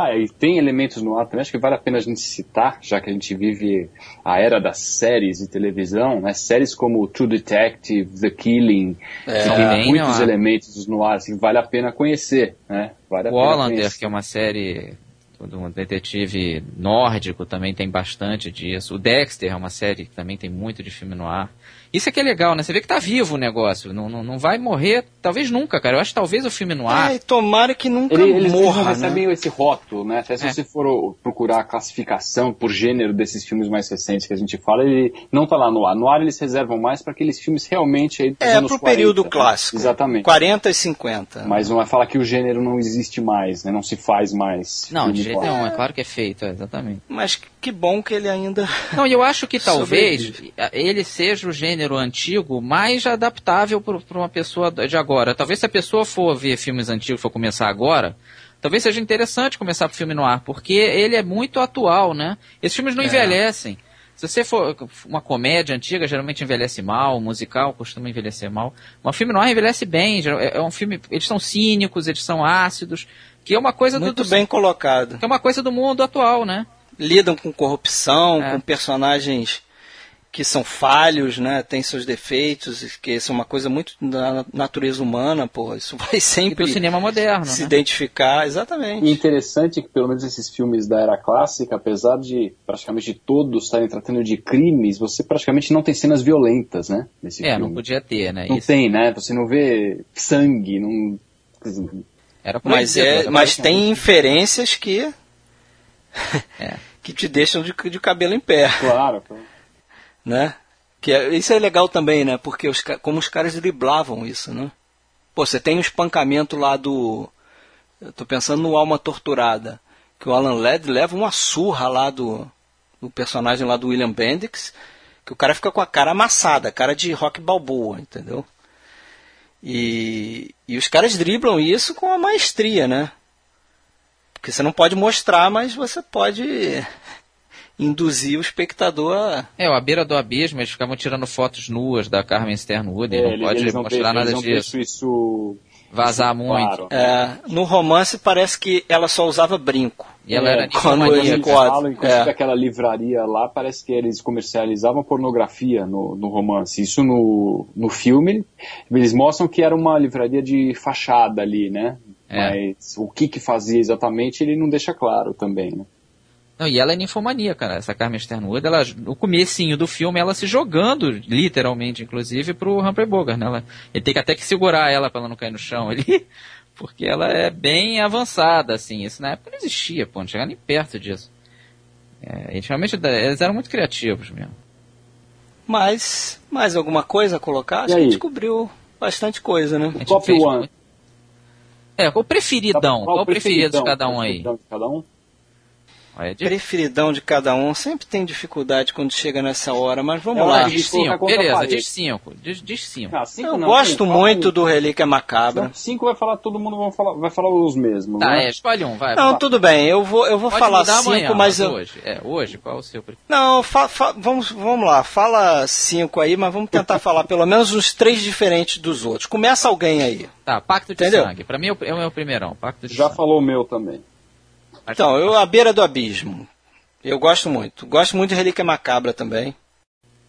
Ah, e tem elementos no ar também, acho que vale a pena a gente citar, já que a gente vive a era das séries de televisão, né? Séries como True Detective, The Killing, É. que tem muitos no ar. elementos no ar, assim, vale a pena conhecer, né? Vale a O conhecer. que é uma série de um detetive nórdico, também tem bastante disso. O Dexter é uma série que também tem muito de filme no ar. Isso é que é legal, né? Você vê que tá vivo o negócio. Não, não, não vai morrer, talvez nunca, cara. Eu acho que talvez o filme no ar. É, tomara que nunca Ele, eles, eles morra, né? recebem esse rótulo, né? Até se É. você for procurar a classificação por gênero desses filmes mais recentes que a gente fala, ele não tá lá no ar. No ar eles reservam mais para aqueles filmes realmente aí dos É, anos pro 40, período né? clássico. Exatamente. 40 e 50. Mas não é falar que o gênero não existe mais, né? Não se faz mais. Não, de jeito nenhum. É claro que é feito, é, exatamente. Mas que bom que ele ainda. Não, e eu acho que talvez Sobrevive. ele seja o gênero antigo mais adaptável para uma pessoa de agora. Talvez se a pessoa for ver filmes antigos, for começar agora, talvez seja interessante começar por filme no ar, porque ele é muito atual, né? Esses filmes não É. envelhecem. Se você for uma comédia antiga, geralmente envelhece mal, um musical costuma envelhecer mal. Mas o filme no ar envelhece bem, é é um filme, eles são cínicos, eles são ácidos, que é uma coisa Muito do, bem colocado. que é uma coisa do mundo atual, né? lidam com corrupção, É. com personagens que são falhos, né? Tem seus defeitos, e que isso é uma coisa muito da natureza humana, pô. Isso vai E do sempre cinema moderno, se né? identificar, E exatamente. interessante que, pelo menos esses filmes da era clássica, apesar de praticamente todos estarem tratando de crimes, você praticamente não tem cenas violentas, né? Nesse É, filme. não podia ter, né? Não Isso tem, né? Você não vê sangue, não. era Mas, é, era mas proibido. tem inferências que É. que te deixam de, de cabelo em pé, Claro, claro. Né? Que é- isso é legal também, né? Porque os, como os caras driblavam isso, né? Pô, você tem o espancamento lá do. Eu tô pensando no Alma Torturada. Que o Alan Ladd leva uma surra lá do, do personagem lá do William Bendix. Que o cara fica com a cara amassada, cara de rock balboa, entendeu? E, e os caras driblam isso com a maestria, né? Porque você não pode mostrar, mas você pode induzir o espectador a. É, à beira do abismo, eles ficavam tirando fotos nuas da Carmen Sternwood, É, não pode mostrar nada eles não disso. isso Vazar isso muito. claro. É, no romance parece que ela só usava brinco. E ela É, era quando Eles falam, inclusive, é. aquela livraria lá, parece que eles comercializavam pornografia no, no romance. Isso no, no filme, eles mostram que era uma livraria de fachada ali, né? É. Mas o que que fazia exatamente, ele não deixa claro também, né? Não, e ela é ninfomaníaca, cara. Essa Carmen Sternwood, ela, no comecinho do filme, ela se jogando, literalmente, inclusive, pro Humphrey Bogart, né? Ela, ele tem que até que segurar ela pra ela não cair no chão ali, porque ela é bem avançada, assim. Isso na época não existia, pô, não chegava nem perto disso. É, eles realmente, eles eram muito criativos mesmo. Mas, mais alguma coisa a colocar? Acho que a gente cobriu bastante coisa, né? A gente Top fez one. É, qual o preferidão? Qual, o preferido de cada um aí? Preferidão de cada um? Olha, de- Preferidão de cada um. Sempre tem dificuldade quando chega nessa hora, mas vamos É, lá. diz cinco, beleza, diz cinco. Diz, diz cinco. Ah, cinco Eu não, gosto muito do Relíquia Macabra. Não, Cinco vai falar, todo mundo vai falar, vai falar os mesmos, Tá, né? é, escolhe um, vai. Não, vai. tudo bem, eu vou, eu vou Pode falar cinco, amanhã, mas eu. hoje. É, hoje, qual o seu preferido? Não, fa- fa- vamos, vamos lá, fala cinco aí, mas vamos tentar falar pelo menos uns três diferentes dos outros. Começa alguém aí. Tá, Pacto de Entendeu? Sangue. Pra mim é o, é o meu primeirão, Pacto de Já Sangue. falou o meu também. Então, eu A Beira do Abismo. Eu gosto muito. Gosto muito de Relíquia Macabra também.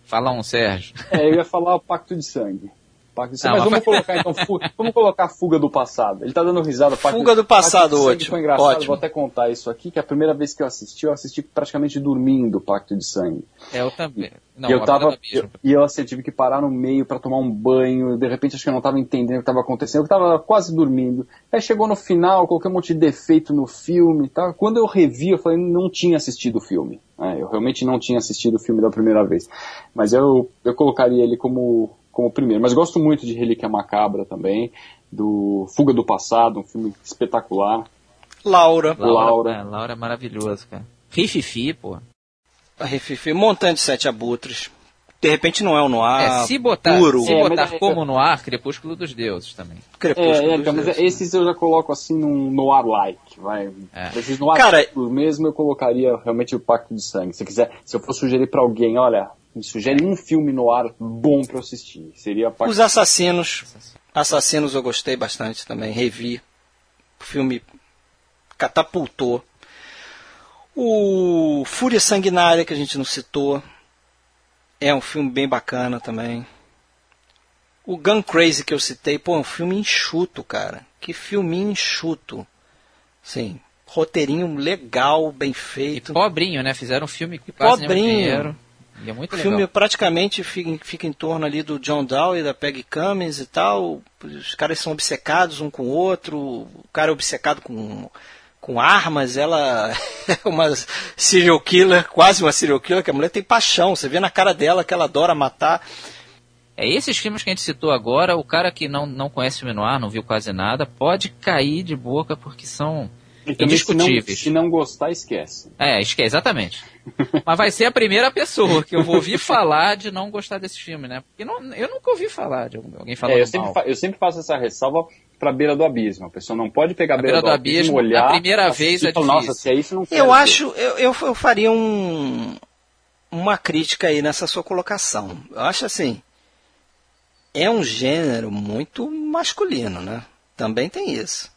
Fala um, Sérgio. É, eu ia falar o Pacto de Sangue. Pacto de Sangue. Não, mas vamos colocar então, vamos colocar Fuga do Passado. Ele tá dando risada. Fuga do Passado, ótimo. Foi engraçado, ótimo. vou até contar isso aqui, que a primeira vez que eu assisti, eu assisti praticamente dormindo Pacto de Sangue. É, eu também. Não, e eu tava, eu, e eu assim, tive que parar no meio para tomar um banho, de repente acho que eu não tava entendendo o que estava acontecendo, eu tava quase dormindo. Aí chegou no final, coloquei um monte de defeito no filme e tal. Quando eu revi, eu falei, não tinha assistido o filme. É, eu realmente não tinha assistido o filme da primeira vez. Mas eu, eu colocaria ele como como primeiro. Mas gosto muito de Relíquia Macabra também, do Fuga do Passado, um filme espetacular. Laura. Laura. Laura, é, Laura é maravilhoso, cara. Rififi, pô. Rififi, montante de sete abutres. De repente não é o noir é, se botar, puro. Se é, botar é, como noir, Crepúsculo dos Deuses também. Crepúsculo é, é, dos mas Deuses. esses eu já coloco assim num noir-like, vai. É. Esses noir Cara, mesmo eu colocaria realmente o Pacto de Sangue. Se quiser, se eu for sugerir para alguém, olha, me sugere um filme no ar bom para assistir. Seria parte... Os Assassinos. Assassinos eu gostei bastante também, revi. O filme catapultou. O Fúria Sanguinária, que a gente não citou, é um filme bem bacana também. O Gun Crazy que eu citei, pô, é um filme enxuto, cara. Que filminho enxuto. Sim, roteirinho legal, bem feito. E pobrinho, né? Fizeram um filme que quase pobrinho. E é muito o legal. filme praticamente fica, fica, em torno ali do John Dow e da Peggy Cummins e tal. Os caras são obcecados um com o outro. O cara é obcecado com, com armas. Ela é uma serial killer, quase uma serial killer, que a mulher tem paixão. Você vê na cara dela que ela adora matar. É esses filmes que a gente citou agora, o cara que não, não conhece o Noir, não viu quase nada, pode cair de boca porque são indiscutíveis. Se não, se não gostar, esquece. É, esquece, exatamente. Mas vai ser a primeira pessoa que eu vou ouvir falar de não gostar desse filme, né? Porque não, eu nunca ouvi falar de alguém falando é, eu sempre, eu sempre faço essa ressalva para beira do abismo. A pessoa não pode pegar a beira, beira do, do, abismo, olhar. A primeira vez é difícil. Nossa, se é isso, não Eu acho, eu, eu, eu faria um, uma crítica aí nessa sua colocação. Eu acho assim, é um gênero muito masculino, né? Também tem isso.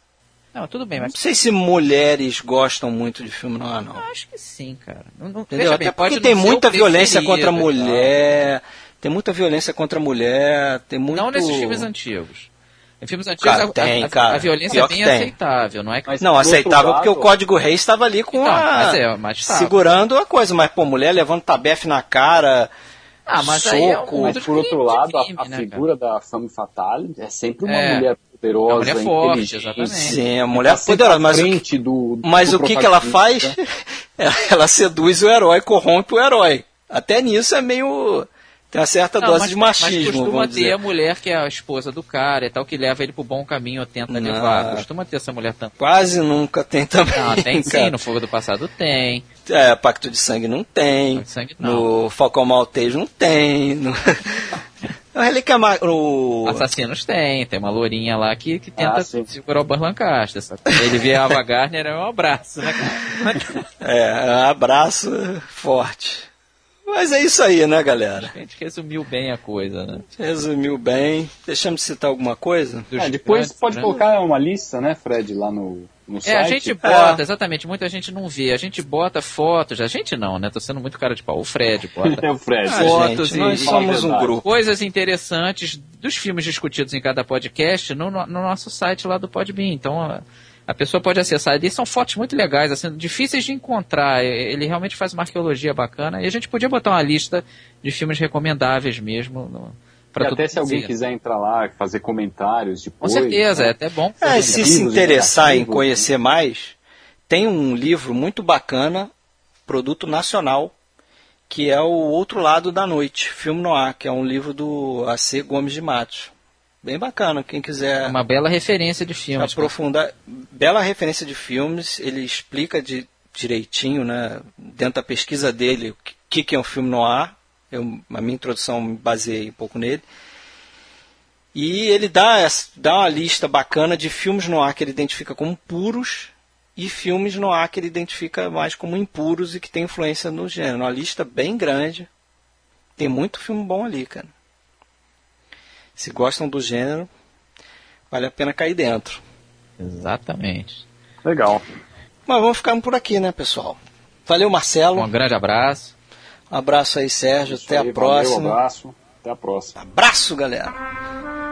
Não, tudo bem, mas. Não sei se mulheres gostam muito de filme não, não. Eu acho que sim, cara. Não, não, Entendeu? Até bem, porque tem muita violência contra a mulher. Tem muita violência contra a mulher. Tem muito... Não nesses filmes antigos. Em filmes antigos cara, a, tem, a, cara. a, violência é bem aceitável, não é? Mas, não, aceitável lado, porque o Código Rei estava ali com então, a... Mas é, mas segurando a coisa, mas pô, mulher levando tabefe na cara, ah, mas soco. É um mas por outro lado, crime, a, a né, figura cara? da femme fatale é sempre uma é. mulher poderosa, mulher forte, exatamente. Sim, a mulher tá poderosa, mas, frente do, mas do o que, que ela faz? ela seduz o herói, corrompe o herói. Até nisso é meio tem uma certa não, dose mas, de machismo. Mas costuma ter dizer. a mulher que é a esposa do cara e tal, que leva ele pro bom caminho, tenta não. levar. Costuma ter essa mulher também. Quase nunca tem também. Não, tem sim, no Fogo do Passado tem. É, Pacto de Sangue não tem. Pacto de Sangue não. No Falcão Maltês não tem. No... O Relíquia o... Assassinos tem, tem uma lourinha lá que, que tenta ah, segurar o Burr Lancaster. Ele vê a Ava Gardner, é um abraço, né, cara? É, um abraço forte. Mas é isso aí, né, galera? A gente resumiu bem a coisa, né? Resumiu bem. Deixamos de citar alguma coisa? É, depois pode né? colocar uma lista, né, Fred, lá no, no é, a gente bota, é. exatamente, muita gente não vê. A gente bota fotos, a gente não, né? Tô sendo muito cara de pau. O Fred bota. é o Fred. Fotos gente, e nós somos um grupo. Coisas interessantes dos filmes discutidos em cada podcast no, no nosso site lá do Podbean. Então, a pessoa pode acessar. Ali são fotos muito legais, assim, difíceis de encontrar. Ele realmente faz uma arqueologia bacana. E a gente podia botar uma lista de filmes recomendáveis mesmo. No, e até se alguém quiser entrar lá, fazer comentários depois. Com certeza, né? é até bom. É, se se interessar em conhecer mais, tem um livro muito bacana, produto nacional, que é o Outro Lado da Noite, filme no ar, que é um livro do AC Gomes de Matos. Bem bacana, quem quiser. Uma bela referência de filmes. Aprofundar. Bela referência de filmes, ele explica de, direitinho, né, dentro da pesquisa dele, o que, que é um filme no ar. Eu, a minha introdução me baseei um pouco nele. E ele dá, dá uma lista bacana de filmes no ar que ele identifica como puros e filmes no ar que ele identifica mais como impuros e que tem influência no gênero. Uma lista bem grande. Tem muito filme bom ali, cara. Se gostam do gênero, vale a pena cair dentro. Exatamente. Legal. Mas vamos ficar por aqui, né, pessoal? Valeu, Marcelo. Um grande abraço. Abraço aí, Sérgio. Isso Até aí, a próxima. Valeu, abraço. Até a próxima. Abraço, galera.